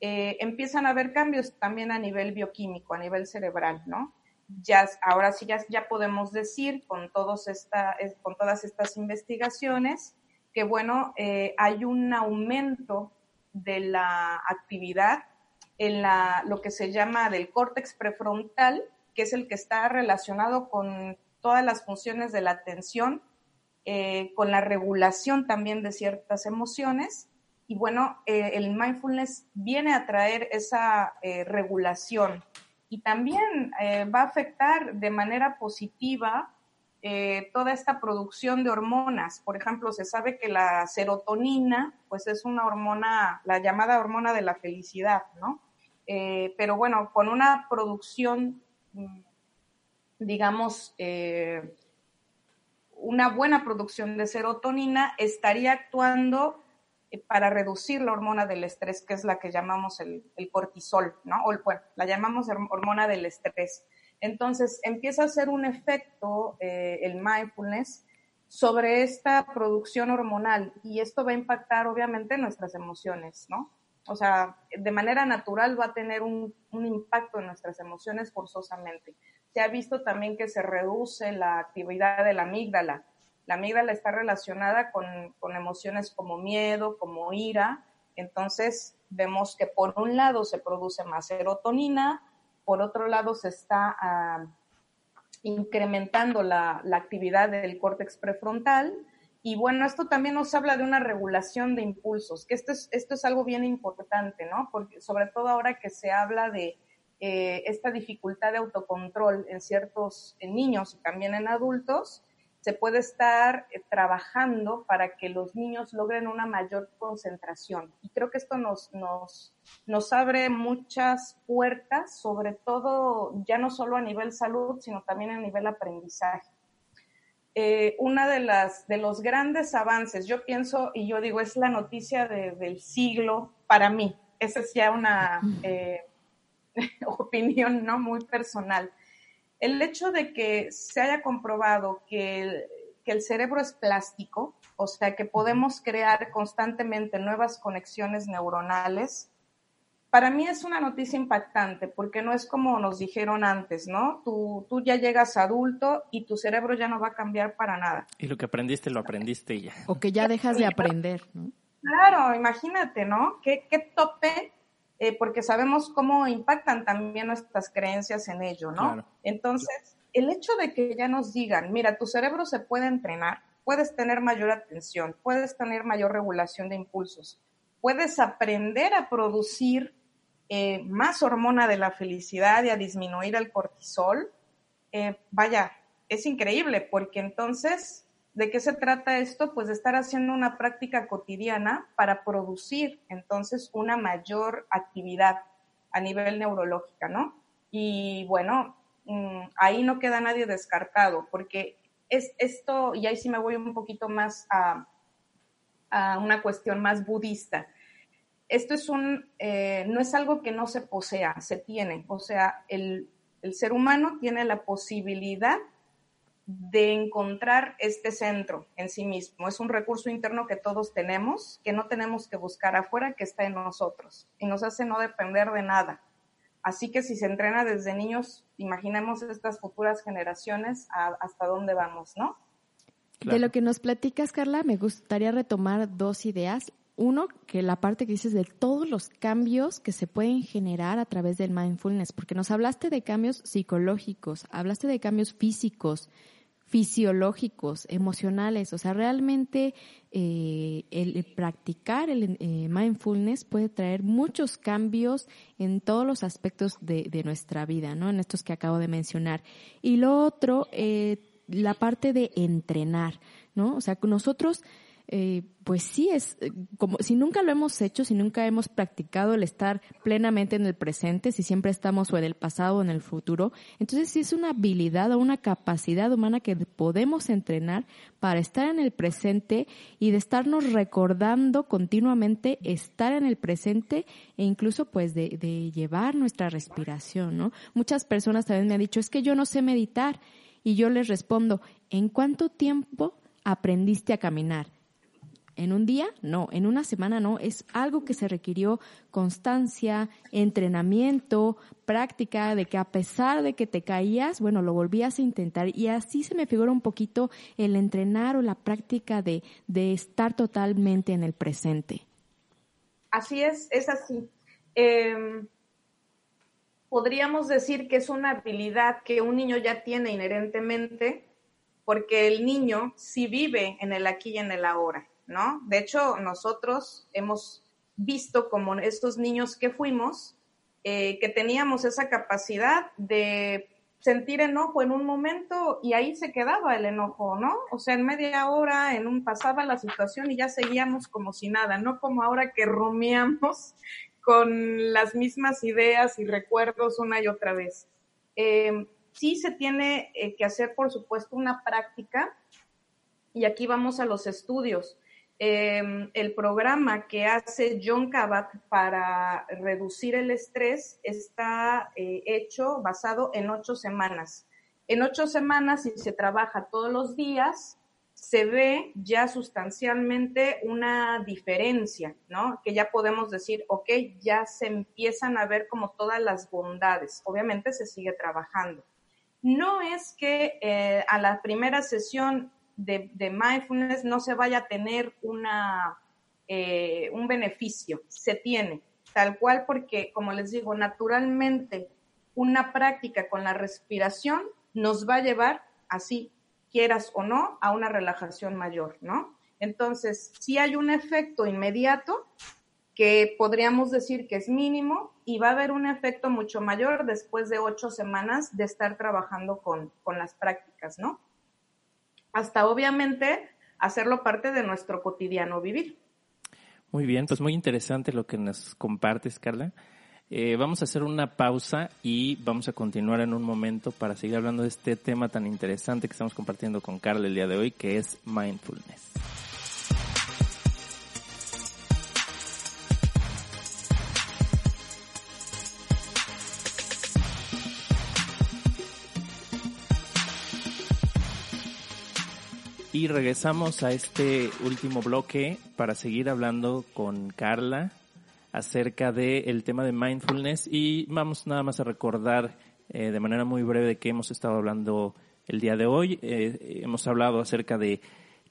empiezan a haber cambios también a nivel bioquímico, a nivel cerebral, ¿no? Ya, ahora sí ya, ya podemos decir con, todos esta, con todas estas investigaciones que, bueno, hay un aumento de la actividad en la, lo que se llama del córtex prefrontal, que es el que está relacionado con todas las funciones de la atención, eh, con la regulación también de ciertas emociones. Y bueno, eh, el mindfulness viene a traer esa eh, regulación y también va a afectar de manera positiva eh, toda esta producción de hormonas. Por ejemplo, se sabe que la serotonina, pues es una hormona, la llamada hormona de la felicidad, ¿no? Eh, pero bueno, con una producción, mm, digamos, eh, una buena producción de serotonina estaría actuando para reducir la hormona del estrés, que es la que llamamos el, el cortisol, ¿no? O, bueno, la llamamos hormona del estrés. Entonces empieza a hacer un efecto eh, el mindfulness sobre esta producción hormonal y esto va a impactar obviamente nuestras emociones, ¿no? O sea, de manera natural va a tener un, impacto en nuestras emociones forzosamente. Se ha visto también que se reduce la actividad de la amígdala. La amígdala está relacionada con, con emociones como miedo, como ira. Entonces, vemos que por un lado se produce más serotonina, por otro lado, se está ah, incrementando la, actividad del córtex prefrontal. Y bueno, esto también nos habla de una regulación de impulsos, que esto es, esto es algo bien importante, ¿no? Porque sobre todo ahora que se habla de eh, esta dificultad de autocontrol en ciertos niños y también en adultos, se puede estar eh, trabajando para que los niños logren una mayor concentración. Y creo que esto nos, nos, nos abre muchas puertas, sobre todo ya no solo a nivel salud, sino también a nivel aprendizaje. Eh, una de las de los grandes avances, yo pienso y yo digo, es la noticia del siglo para mí. Esa es ya una eh, opinión no muy personal el hecho de que se haya comprobado que el, que el cerebro es plástico, o sea, que podemos crear constantemente nuevas conexiones neuronales, para mí es una noticia impactante porque no es como nos dijeron antes, ¿no? Tú, tú ya llegas adulto y tu cerebro ya no va a cambiar para nada. Y lo que aprendiste, lo aprendiste ya. O que ya dejas de aprender, ¿no? Claro, imagínate, ¿no? ¿Qué, qué tope eh, porque sabemos cómo impactan también nuestras creencias en ello, ¿no? Entonces, el hecho de que ya nos digan, mira, tu cerebro se puede entrenar, puedes tener mayor atención, puedes tener mayor regulación de impulsos, puedes aprender a producir eh, más hormona de la felicidad y a disminuir el cortisol, eh, vaya, es increíble porque entonces ¿De qué se trata esto? Pues de estar haciendo una práctica cotidiana para producir entonces una mayor actividad a nivel neurológica, ¿no? Y bueno, mm, ahí no queda nadie descartado, porque es esto, y ahí sí me voy un poquito más a, una cuestión más budista. Esto es un, eh, no es algo que no se posea, se tiene. O sea, el, el ser humano tiene la posibilidad de encontrar este centro en sí mismo. Es un recurso interno que todos tenemos, que no tenemos que buscar afuera, que está en nosotros y nos hace no depender de nada. Así que si se entrena desde niños, imaginemos estas futuras generaciones hasta dónde vamos, ¿no? De lo que nos platicas, Carla, me gustaría retomar dos ideas. Uno, que la parte que dices de todos los cambios que se pueden generar a través del mindfulness, porque nos hablaste de cambios psicológicos, hablaste de cambios físicos, fisiológicos, emocionales. O sea, realmente eh, el, practicar el eh, mindfulness puede traer muchos cambios en todos los aspectos de, nuestra vida, ¿no? En estos que acabo de mencionar. Y lo otro, eh, la parte de entrenar, ¿no? O sea, nosotros eh, pues sí, es eh, como si nunca lo hemos hecho, si nunca hemos practicado el estar plenamente en el presente, si siempre estamos o en el pasado o en el futuro, entonces sí es una habilidad o una capacidad humana que podemos entrenar para estar en el presente y de estarnos recordando continuamente estar en el presente e incluso pues de, llevar nuestra respiración, ¿no? Muchas personas también me han dicho, es que yo no sé meditar y yo les respondo, ¿en cuánto tiempo aprendiste a caminar? En un día, no, en una semana no, es algo que se requirió constancia, entrenamiento, práctica, de que a pesar de que te caías, bueno, lo volvías a intentar y así se me figura un poquito el entrenar o la práctica de, de estar totalmente en el presente. Así es, es así. Em, podríamos decir que es una habilidad que un niño ya tiene inherentemente porque el niño sí vive en el aquí y en el ahora. ¿No? De hecho, nosotros hemos visto como estos niños que fuimos, eh, que teníamos esa capacidad de sentir enojo en un momento y ahí se quedaba el enojo, ¿no? O sea, en media hora, en un pasaba la situación y ya seguíamos como si nada, no como ahora que rumiamos con las mismas ideas y recuerdos una y otra vez. Eh, sí se tiene eh, que hacer, por supuesto, una práctica y aquí vamos a los estudios. Em, el programa que hace John Kabat para reducir el estrés está eh, hecho basado en ocho semanas. En ocho semanas, si se trabaja todos los días, se ve ya sustancialmente una diferencia, ¿no? Que ya podemos decir, ok, ya se empiezan a ver como todas las bondades. Obviamente se sigue trabajando. No es que eh, a la primera sesión de, mindfulness no se vaya a tener una, eh, un beneficio, se tiene, tal cual porque, como les digo, naturalmente una práctica con la respiración nos va a llevar así, quieras o no, a una relajación mayor, ¿no? Entonces, si hay un efecto inmediato que podríamos decir que es mínimo y va a haber un efecto mucho mayor después de ocho semanas de estar trabajando con, con las prácticas, ¿no? Hasta obviamente hacerlo parte de nuestro cotidiano vivir. Muy bien, pues muy interesante lo que nos compartes, Carla. Eh, vamos a hacer una pausa y vamos a continuar en un momento para seguir hablando de este tema tan interesante que estamos compartiendo con Carla el día de hoy, que es mindfulness. Y regresamos a este último bloque para seguir hablando con Carla acerca del tema de mindfulness y vamos nada más a recordar eh, de manera muy breve de qué hemos estado hablando el día de hoy. Eh, hemos hablado acerca de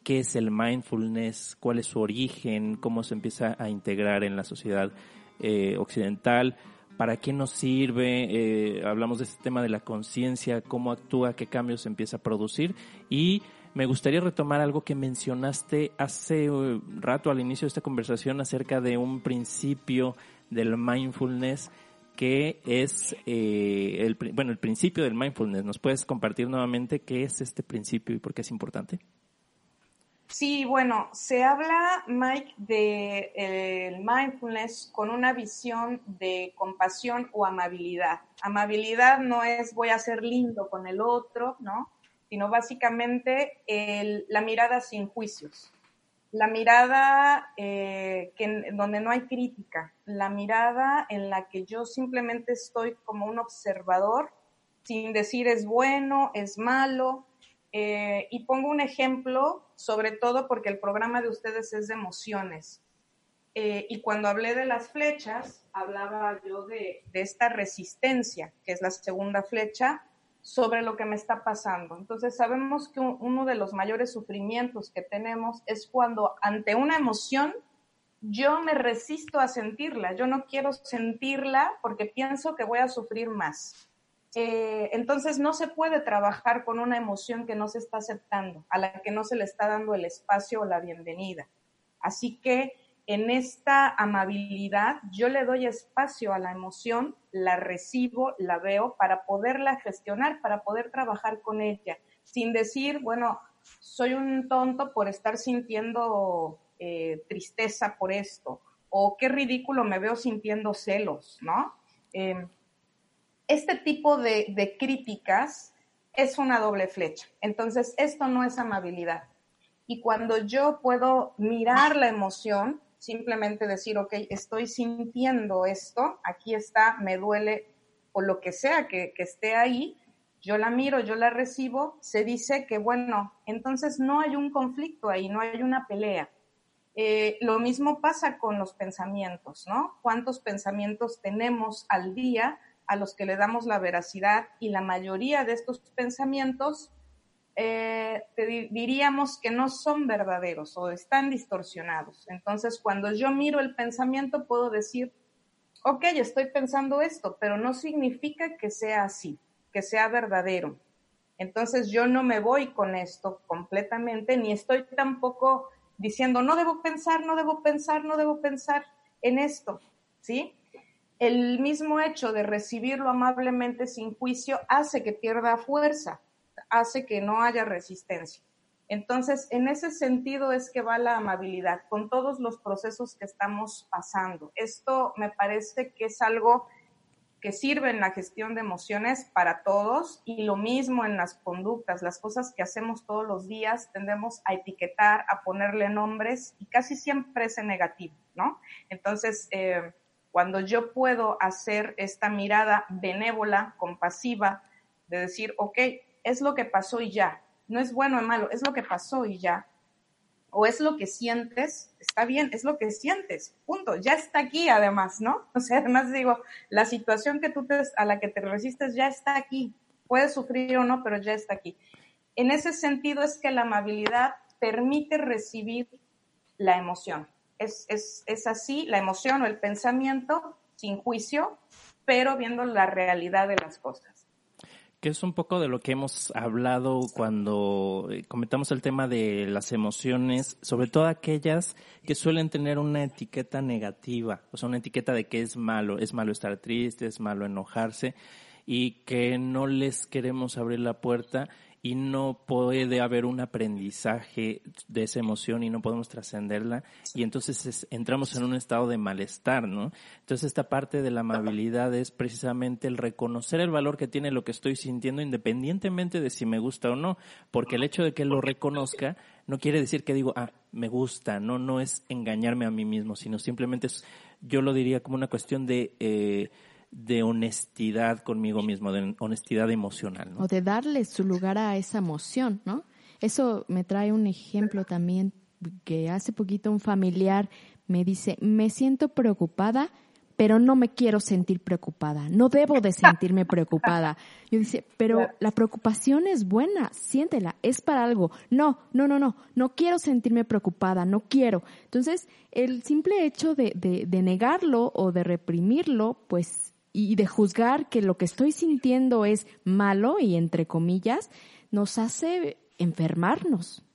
qué es el mindfulness, cuál es su origen, cómo se empieza a integrar en la sociedad eh, occidental, para qué nos sirve, hablamos de este tema de la conciencia, cómo actúa, qué cambios se empieza a producir y me gustaría retomar algo que mencionaste hace uh, rato al inicio de esta conversación acerca de un principio del mindfulness que es eh, el, bueno el principio del mindfulness. ¿Nos puedes compartir nuevamente qué es este principio y por qué es importante? Sí, bueno, se habla, Mike, de el mindfulness con una visión de compasión o amabilidad. Amabilidad no es voy a ser lindo con el otro, ¿no? Sino básicamente la mirada sin juicios, la mirada eh, que, donde no hay crítica, la mirada en la que yo simplemente estoy como un observador sin decir es bueno, es malo. Eh, y pongo un ejemplo, sobre todo porque el programa de ustedes es de emociones. Eh, y cuando hablé de las flechas, hablaba yo de, de esta resistencia, que es la segunda flecha, sobre lo que me está pasando. Entonces sabemos que uno de los mayores sufrimientos que tenemos es cuando ante una emoción yo me resisto a sentirla, yo no quiero sentirla porque pienso que voy a sufrir más. Eh, entonces no se puede trabajar con una emoción que no se está aceptando, a la que no se le está dando el espacio o la bienvenida. Así que en esta amabilidad yo le doy espacio a la emoción, la recibo, la veo para poderla gestionar, para poder trabajar con ella, sin decir, bueno, soy un tonto por estar sintiendo eh, tristeza por esto, o qué ridículo me veo sintiendo celos, ¿no? Em, este tipo de críticas es una doble flecha. Entonces, esto no es amabilidad. Y cuando yo puedo mirar la emoción, simplemente decir, ok, estoy sintiendo esto, aquí está, me duele, o lo que sea que, esté ahí, yo la miro, yo la recibo, se dice que, bueno, entonces no hay un conflicto ahí, no hay una pelea. Eh, lo mismo pasa con los pensamientos, ¿no? ¿Cuántos pensamientos tenemos al día a los que le damos la veracidad? Y la mayoría de estos pensamientos eh, diríamos que no son verdaderos o están distorsionados. Entonces, cuando yo miro el pensamiento, puedo decir, ok, estoy pensando esto, pero no significa que sea así, que sea verdadero. Entonces, yo no me voy con esto completamente, ni estoy tampoco diciendo, no debo pensar, no debo pensar, no debo pensar en esto, ¿sí? El mismo hecho de recibirlo amablemente sin juicio hace que pierda fuerza hace que no haya resistencia. Entonces, en ese sentido es que va la amabilidad con todos los procesos que estamos pasando. Esto me parece que es algo que sirve en la gestión de emociones para todos y lo mismo en las conductas, las cosas que hacemos todos los días, tendemos a etiquetar, a ponerle nombres y casi siempre es negativo, ¿no? Entonces, eh, cuando yo puedo hacer esta mirada benévola, compasiva, de decir, ok, es lo que pasó y ya. No es bueno o malo, es lo que pasó y ya. O es lo que sientes, está bien, es lo que sientes, punto. Ya está aquí además, ¿no? O sea, además digo, la situación que tú te, a la que te resistes ya está aquí. Puedes sufrir o no, pero ya está aquí. En ese sentido es que la amabilidad permite recibir la emoción. Es, así, la emoción o el pensamiento sin juicio, pero viendo la realidad de las cosas que es un poco de lo que hemos hablado cuando eh, comentamos el tema de las emociones, sobre todo aquellas que suelen tener una etiqueta negativa, o sea, una etiqueta de que es malo, es malo estar triste, es malo enojarse y que no les queremos abrir la puerta y no puede haber un aprendizaje de esa emoción y no podemos trascenderla. Y entonces entramos en un estado de malestar, ¿no? Entonces esta parte de la amabilidad es precisamente el reconocer el valor que tiene lo que estoy sintiendo independientemente de si me gusta o no, porque el hecho de que lo reconozca no quiere decir que digo, ah, me gusta, no, no es engañarme a mí mismo, sino simplemente es, yo lo diría como una cuestión de eh, de honestidad conmigo mismo, de honestidad emocional. O de darle su lugar a esa emoción, ¿no? Eso me trae un ejemplo también que hace poquito un familiar me dice, me siento preocupada, pero no me quiero sentir preocupada, no debo de sentirme preocupada. Yo dice, pero la preocupación es buena, siéntela, es para algo. No, no, no, no, no quiero sentirme preocupada, no quiero. Entonces, el simple hecho de, de, de negarlo o de reprimirlo, pues y de juzgar que lo que estoy sintiendo es malo y entre comillas, nos hace enfermarnos.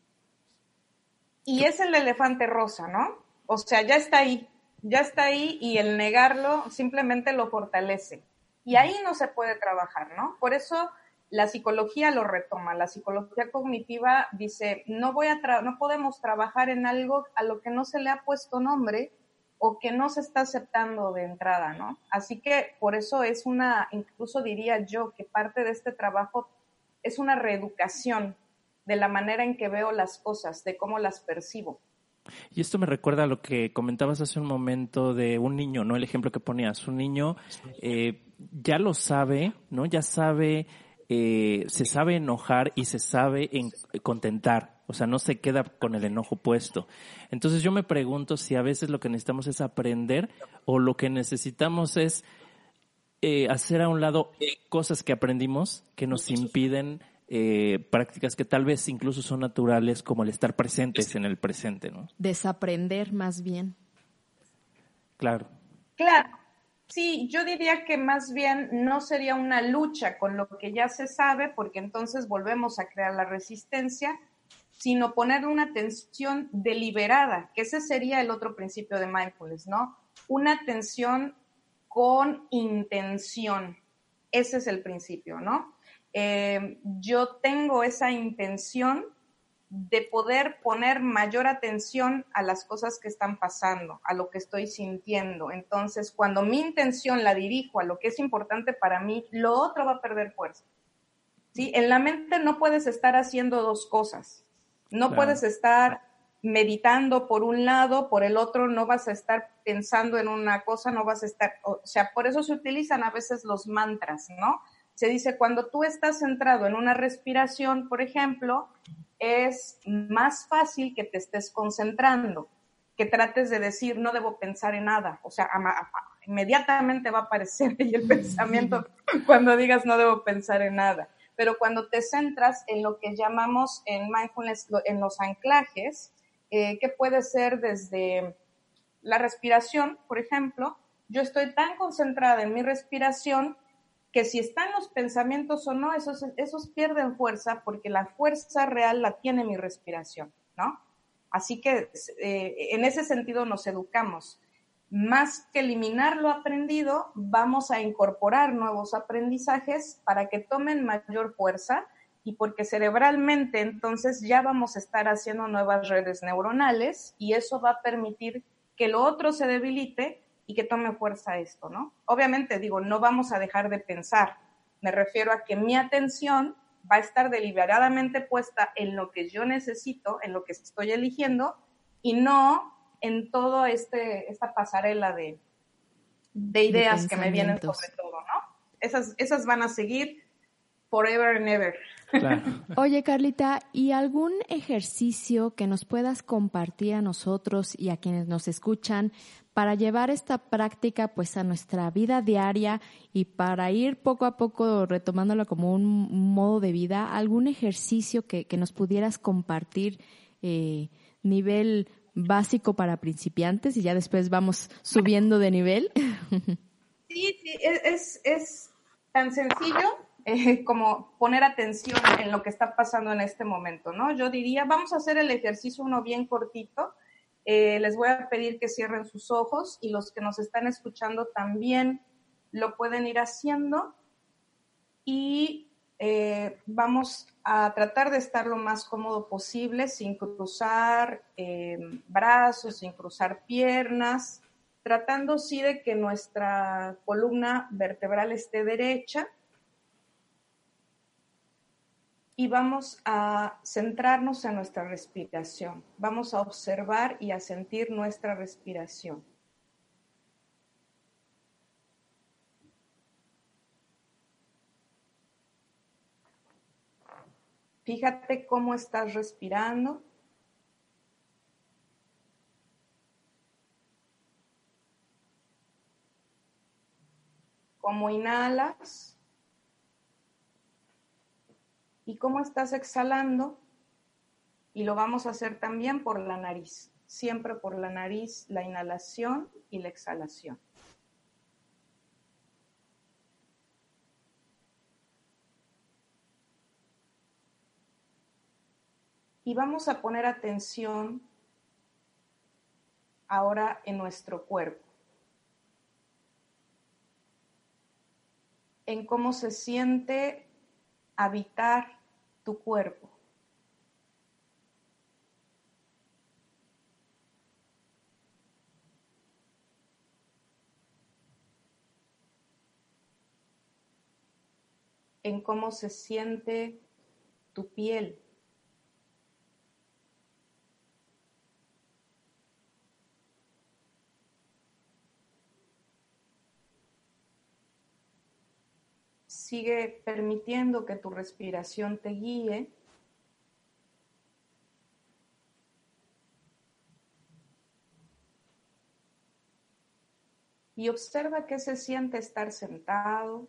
Y es el elefante rosa, ¿no? O sea, ya está ahí, ya está ahí y el negarlo simplemente lo fortalece. Y ahí no se puede trabajar, ¿no? Por eso la psicología lo retoma. La psicología cognitiva dice, no voy a no podemos trabajar en algo a lo que no se le ha puesto nombre o que no se está aceptando de entrada, ¿no? Así que por eso es una, incluso diría yo que parte de este trabajo es una reeducación de la manera en que veo las cosas, de cómo las percibo. Y esto me recuerda a lo que comentabas hace un momento de un niño, ¿no? El ejemplo que ponías, un niño eh, ya lo sabe, ¿no? Ya sabe, eh, se sabe enojar y se sabe contentar, o sea, no se queda con el enojo puesto. Entonces yo me pregunto si a veces lo que necesitamos es aprender o lo que necesitamos es eh, hacer a un lado cosas que aprendimos que nos impiden eh, prácticas que tal vez incluso son naturales como el estar presentes en el presente, ¿no? Desaprender más bien. Claro. Claro. Sí, yo diría que más bien no sería una lucha con lo que ya se sabe, porque entonces volvemos a crear la resistencia, sino poner una atención deliberada, que ese sería el otro principio de mindfulness, ¿no? Una atención con intención. Ese es el principio, ¿no? Eh, yo tengo esa intención de poder poner mayor atención a las cosas que están pasando, a lo que estoy sintiendo. Entonces, cuando mi intención la dirijo a lo que es importante para mí, lo otro va a perder fuerza. ¿Sí? En la mente no puedes estar haciendo dos cosas. No puedes estar meditando por un lado, por el otro no vas a estar pensando en una cosa, no vas a estar, o sea, por eso se utilizan a veces los mantras, ¿no? Se dice, cuando tú estás centrado en una respiración, por ejemplo, es más fácil que te estés concentrando, que trates de decir, no debo pensar en nada. O sea, inmediatamente va a aparecer ahí el pensamiento cuando digas, no debo pensar en nada. Pero cuando te centras en lo que llamamos en mindfulness, en los anclajes, eh, que puede ser desde la respiración, por ejemplo, yo estoy tan concentrada en mi respiración que si están los pensamientos o no, esos, esos pierden fuerza porque la fuerza real la tiene mi respiración, ¿no? Así que eh, en ese sentido nos educamos. Más que eliminar lo aprendido, vamos a incorporar nuevos aprendizajes para que tomen mayor fuerza y porque cerebralmente entonces ya vamos a estar haciendo nuevas redes neuronales y eso va a permitir que lo otro se debilite y que tome fuerza esto, ¿no? Obviamente digo, no vamos a dejar de pensar, me refiero a que mi atención va a estar deliberadamente puesta en lo que yo necesito, en lo que estoy eligiendo y no en todo este esta pasarela de, de ideas que me vienen sobre todo, ¿no? Esas, esas van a seguir forever and ever. Oye, Carlita, ¿y algún ejercicio que nos puedas compartir a nosotros y a quienes nos escuchan para llevar esta práctica pues a nuestra vida diaria y para ir poco a poco retomándolo como un modo de vida, algún ejercicio que, nos pudieras compartir eh, nivel básico para principiantes y ya después vamos subiendo de nivel. Sí, sí, es, es tan sencillo eh, como poner atención en lo que está pasando en este momento, ¿no? Yo diría, vamos a hacer el ejercicio uno bien cortito eh, les voy a pedir que cierren sus ojos y los que nos están escuchando también lo pueden ir haciendo y eh, vamos a tratar de estar lo más cómodo posible sin cruzar eh, brazos, sin cruzar piernas, tratando sí de que nuestra columna vertebral esté derecha y vamos a centrarnos en nuestra respiración. Vamos a observar y a sentir nuestra respiración. Fíjate cómo estás respirando. Cómo inhalas. y cómo estás exhalando. Y lo vamos a hacer también por la nariz, siempre por la nariz, la inhalación y la exhalación. Y vamos a poner atención ahora en nuestro cuerpo, en cómo se siente habitar tu cuerpo. en cómo se siente tu piel. Sigue permitiendo que tu respiración te guíe. Y observa qué se siente estar sentado.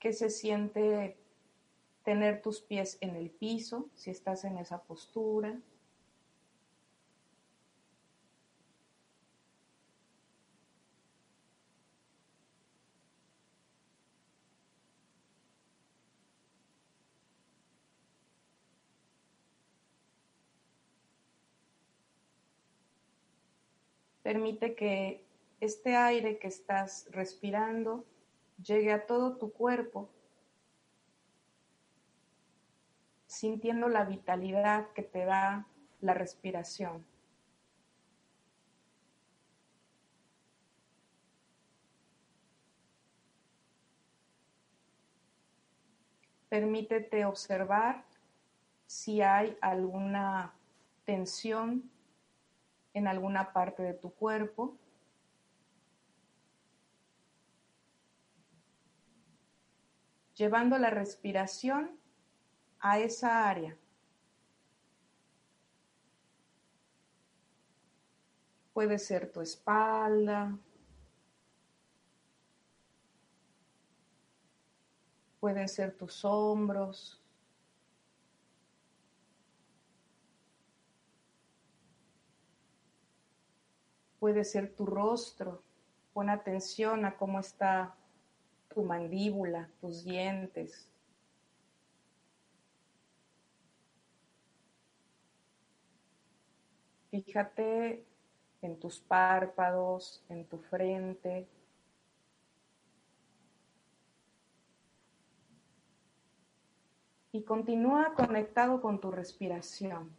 qué se siente tener tus pies en el piso, si estás en esa postura. Permite que este aire que estás respirando llegue a todo tu cuerpo, sintiendo la vitalidad que te da la respiración. Permítete observar si hay alguna tensión en alguna parte de tu cuerpo. Llevando la respiración a esa área. Puede ser tu espalda, pueden ser tus hombros, puede ser tu rostro. Pon atención a cómo está tu mandíbula, tus dientes. Fíjate en tus párpados, en tu frente. Y continúa conectado con tu respiración.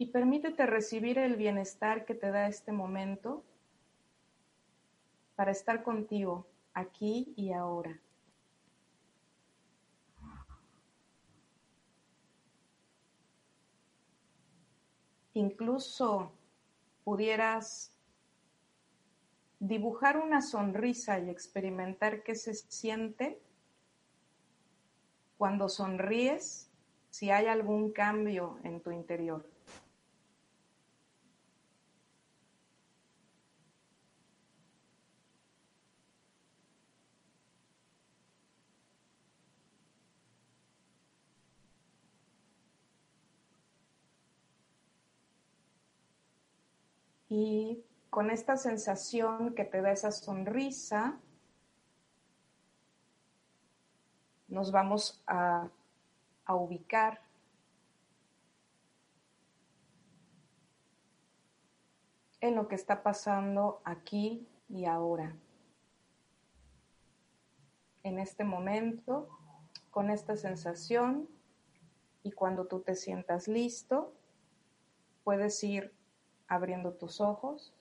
Y permítete recibir el bienestar que te da este momento para estar contigo aquí y ahora. Incluso pudieras dibujar una sonrisa y experimentar qué se siente cuando sonríes, si hay algún cambio en tu interior. Y con esta sensación que te da esa sonrisa, nos vamos a, ubicar en lo que está pasando aquí y ahora. En este momento, con esta sensación, y cuando tú te sientas listo, puedes ir abriendo tus ojos.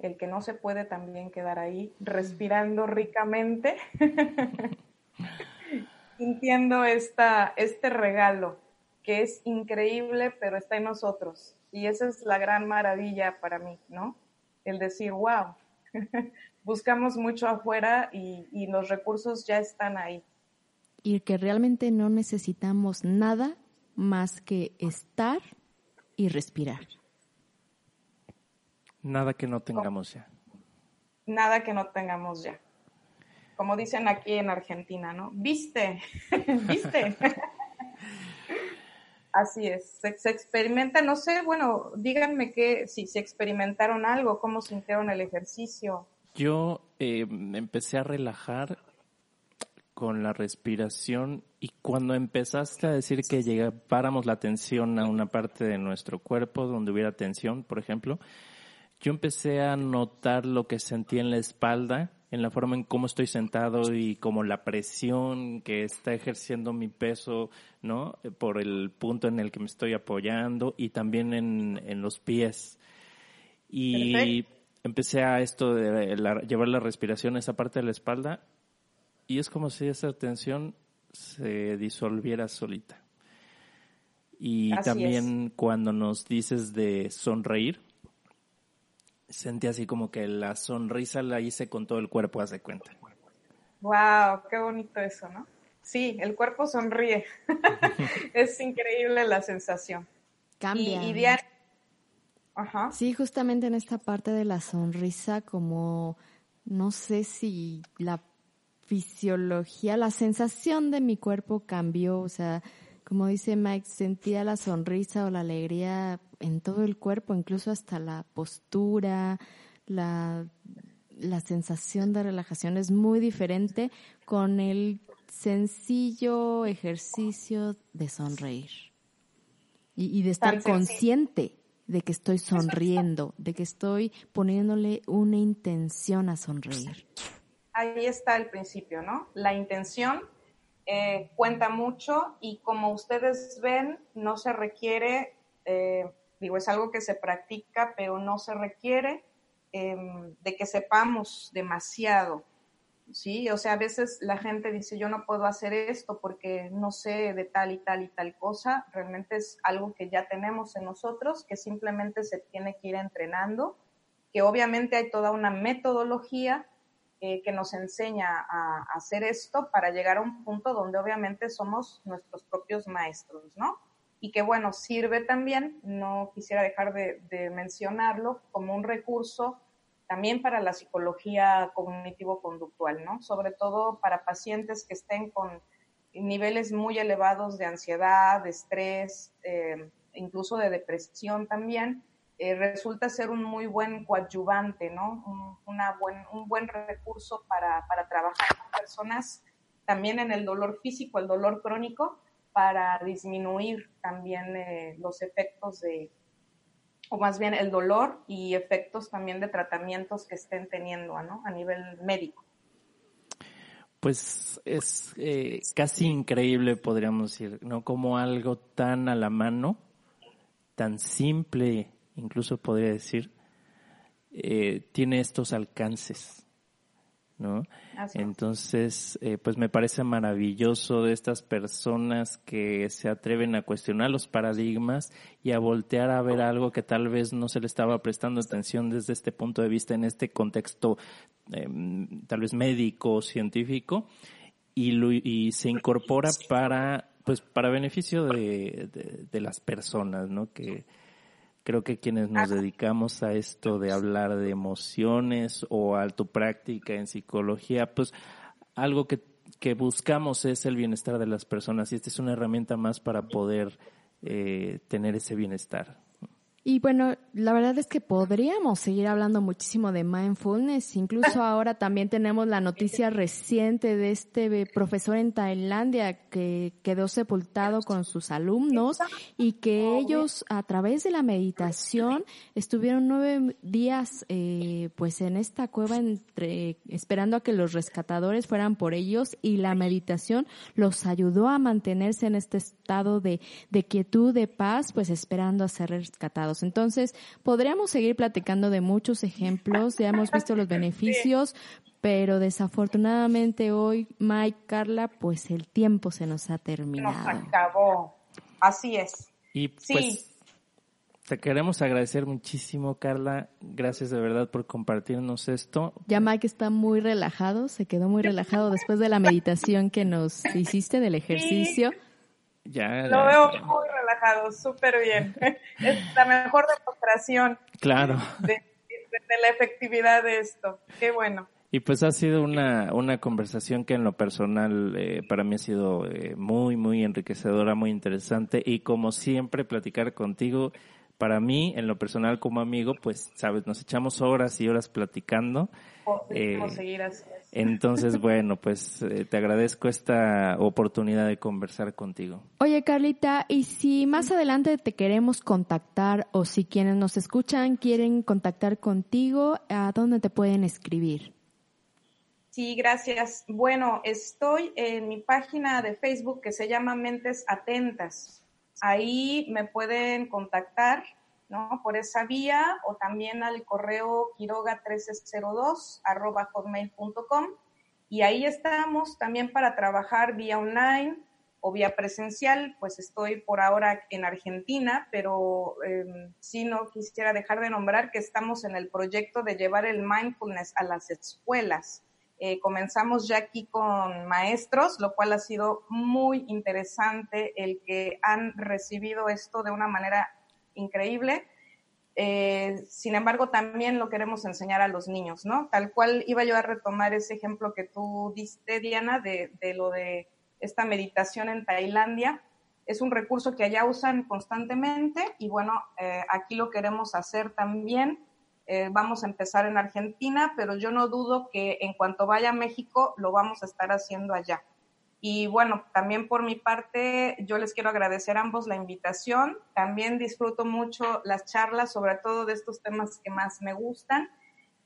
El que no se puede también quedar ahí respirando ricamente, sintiendo esta, este regalo que es increíble, pero está en nosotros. Y esa es la gran maravilla para mí, ¿no? El decir, wow, buscamos mucho afuera y, y los recursos ya están ahí y que realmente no necesitamos nada más que estar y respirar. Nada que no tengamos ya. Nada que no tengamos ya. Como dicen aquí en Argentina, ¿no? Viste, viste. Así es, se, experimenta, no sé, bueno, díganme que si se experimentaron algo, cómo sintieron el ejercicio. Yo eh, empecé a relajar con la respiración y cuando empezaste a decir que lleváramos la atención a una parte de nuestro cuerpo donde hubiera tensión, por ejemplo, yo empecé a notar lo que sentía en la espalda, en la forma en cómo estoy sentado y como la presión que está ejerciendo mi peso, ¿no? Por el punto en el que me estoy apoyando y también en, en los pies. Y empecé a esto de llevar la respiración a esa parte de la espalda y es como si esa tensión se disolviera solita. Y también cuando nos dices de sonreír, sentí así como que la sonrisa la hice con todo el cuerpo, hace cuenta. Wow, qué bonito eso, ¿no? Sí, el cuerpo sonríe. es increíble la sensación. Cambia. Y, Ajá. Sí, justamente en esta parte de la sonrisa, como no sé si la fisiología, la sensación de mi cuerpo cambió, o sea, como dice Mike, sentía la sonrisa o la alegría en todo el cuerpo, incluso hasta la postura, la, la sensación de relajación es muy diferente con el sencillo ejercicio de sonreír y, de estar consciente de que estoy sonriendo, de que estoy poniéndole una intención a sonreír. Ahí está el principio, ¿no? La intención eh, cuenta mucho y como ustedes ven, no se requiere, eh, digo, es algo que se practica, pero no se requiere em, de que sepamos demasiado. ¿sí? O sea, a veces la gente dice, yo no puedo hacer esto porque no sé de tal y tal y tal cosa. Realmente es algo que ya tenemos en nosotros, que simplemente se tiene que ir entrenando, que obviamente hay toda una metodología eh, que nos enseña a, hacer esto para llegar a un punto donde obviamente somos nuestros propios maestros, ¿no? Y que bueno, sirve también, no quisiera dejar de mencionarlo, como un recurso también para la psicología cognitivo-conductual, ¿no? Sobre todo para pacientes que estén con niveles muy elevados de ansiedad, de estrés, eh, incluso de depresión también, eh, resulta ser un muy buen coadyuvante, ¿no? Un, buen, buen recurso para, trabajar con personas también en el dolor físico, el dolor crónico, para disminuir también eh, los efectos de, o más bien el dolor y efectos también de tratamientos que estén teniendo a nivel médico. Pues es eh, casi increíble, podríamos decir, ¿no? Como algo tan a la mano, tan simple, incluso podría decir, eh, tiene estos alcances. ¿no? Entonces, eh, pues me parece maravilloso de estas personas que se atreven a cuestionar los paradigmas y a voltear a ver algo que tal vez no se le estaba prestando atención desde este punto de vista, en este contexto em, tal vez médico, científico, y, y se incorpora para, pues, para beneficio de, de, de las personas, ¿no? Que, Creo que quienes nos dedicamos a esto de hablar de emociones o a tu práctica en psicología, pues algo que, que buscamos es el bienestar de las personas y esta es una herramienta más para poder eh, tener ese bienestar. Y bueno, la verdad es que podríamos seguir hablando muchísimo de mindfulness. Incluso ahora también tenemos la noticia reciente de este profesor en Tailandia que quedó sepultado con sus alumnos y que ellos a través de la meditación estuvieron nueve días eh, pues en esta cueva entre, esperando a que los rescatadores fueran por ellos y la meditación los ayudó a mantenerse en este estado de, de quietud, de paz, pues esperando a ser rescatados. Entonces, podríamos seguir platicando de muchos ejemplos, ya hemos visto los beneficios, pero desafortunadamente hoy, Mike, Carla, pues el tiempo se nos ha terminado. Nos acabó, así es. Y pues, Te queremos agradecer muchísimo, Carla. Gracias de verdad por compartirnos esto. Ya Mike está muy relajado, se quedó muy relajado después de la meditación que nos hiciste del ejercicio. Ya, Lo veo muy súper bien. Es la mejor demostración. Claro. De, la efectividad de esto. Qué bueno. Y pues ha sido una, una conversación que en lo personal eh, para mí ha sido eh, muy, muy enriquecedora, muy interesante. Y como siempre, platicar contigo, para mí, en lo personal como amigo, pues, sabes, nos echamos horas y horas platicando. Eh, seguir así. Entonces, bueno, pues eh, te agradezco esta oportunidad de conversar contigo. Oye, Carlita, y si más adelante te queremos contactar o si quienes nos escuchan quieren contactar contigo, ¿a dónde te pueden escribir? Sí, gracias. Bueno, estoy en mi página de Facebook que se llama Mentes Atentas. Ahí me pueden contactar ¿no? Por esa vía o también al correo quiroga1302 arroba hotmail.com y ahí estamos también para trabajar vía online o vía presencial, pues estoy por ahora en Argentina, pero eh, sí no quisiera dejar de nombrar que estamos en el proyecto de llevar el mindfulness a las escuelas. Eh, comenzamos ya aquí con maestros, lo cual ha sido muy interesante el que han recibido esto de una manera increíble. Eh, sin embargo, también lo queremos enseñar a los niños, ¿no? Tal cual iba yo a retomar ese ejemplo que tú diste, Diana, de, lo de esta meditación en Tailandia. Es un recurso que allá usan constantemente y bueno, eh, aquí lo queremos hacer también. Eh, vamos a empezar en Argentina, pero yo no dudo que en cuanto vaya a México lo vamos a estar haciendo allá Y bueno, también por mi parte, yo les quiero agradecer a ambos la invitación. También disfruto mucho las charlas, sobre todo de estos temas que más me gustan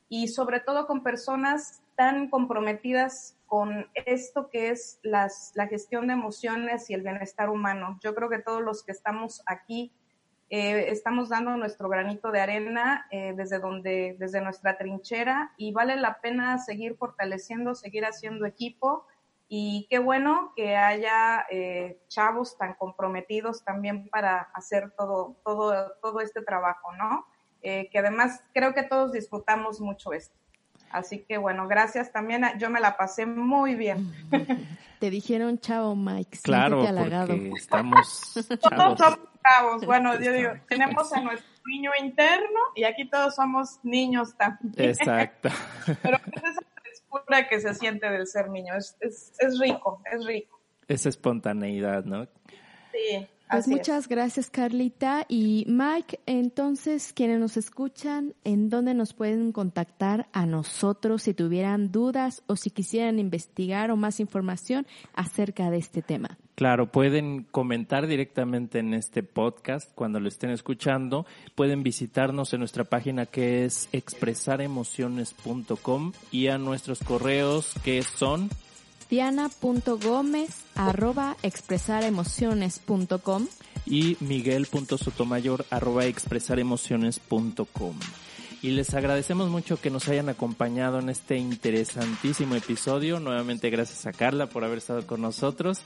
y sobre todo con personas tan comprometidas con esto que es la gestión de emociones y el bienestar humano. Yo creo que todos los que estamos aquí eh, estamos dando nuestro granito de arena eh, desde donde, desde nuestra trinchera y vale la pena seguir fortaleciendo, seguir haciendo equipo y qué bueno que haya eh, chavos tan comprometidos también para hacer todo, todo, todo este trabajo, ¿no? que además creo que todos disfrutamos mucho esto. Así que bueno, gracias también. Yo me la pasé muy bien. Te dijeron chavo, Mike. Claro, porque estamos chavos. Todos somos chavos. Bueno, yo digo, tenemos a nuestro niño interno y aquí todos somos niños también. Exacto. Pero es esa frescura que se siente del ser niño. Es, es, es rico, es rico. Esa espontaneidad, ¿no? Sí. Pues muchas gracias, Carlita. Y Mike, entonces, quienes nos escuchan, ¿en dónde nos pueden contactar a nosotros si tuvieran dudas o si quisieran investigar o más información acerca de este tema? Claro, pueden comentar directamente en este podcast cuando lo estén escuchando. Pueden visitarnos en nuestra página que es expresaremociones.com y a nuestros correos que son diana.gómez arroba expresaremociones.com y miguel.sotomayor arroba expresaremociones.com. Y les agradecemos mucho que nos hayan acompañado en este interesantísimo episodio. Nuevamente gracias a Carla por haber estado con nosotros.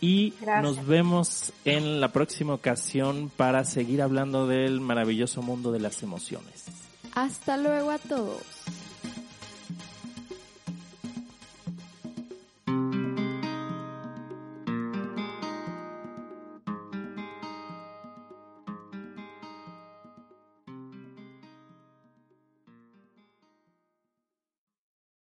Y nos vemos en la próxima ocasión para seguir hablando del maravilloso mundo de las emociones. Hasta luego a todos.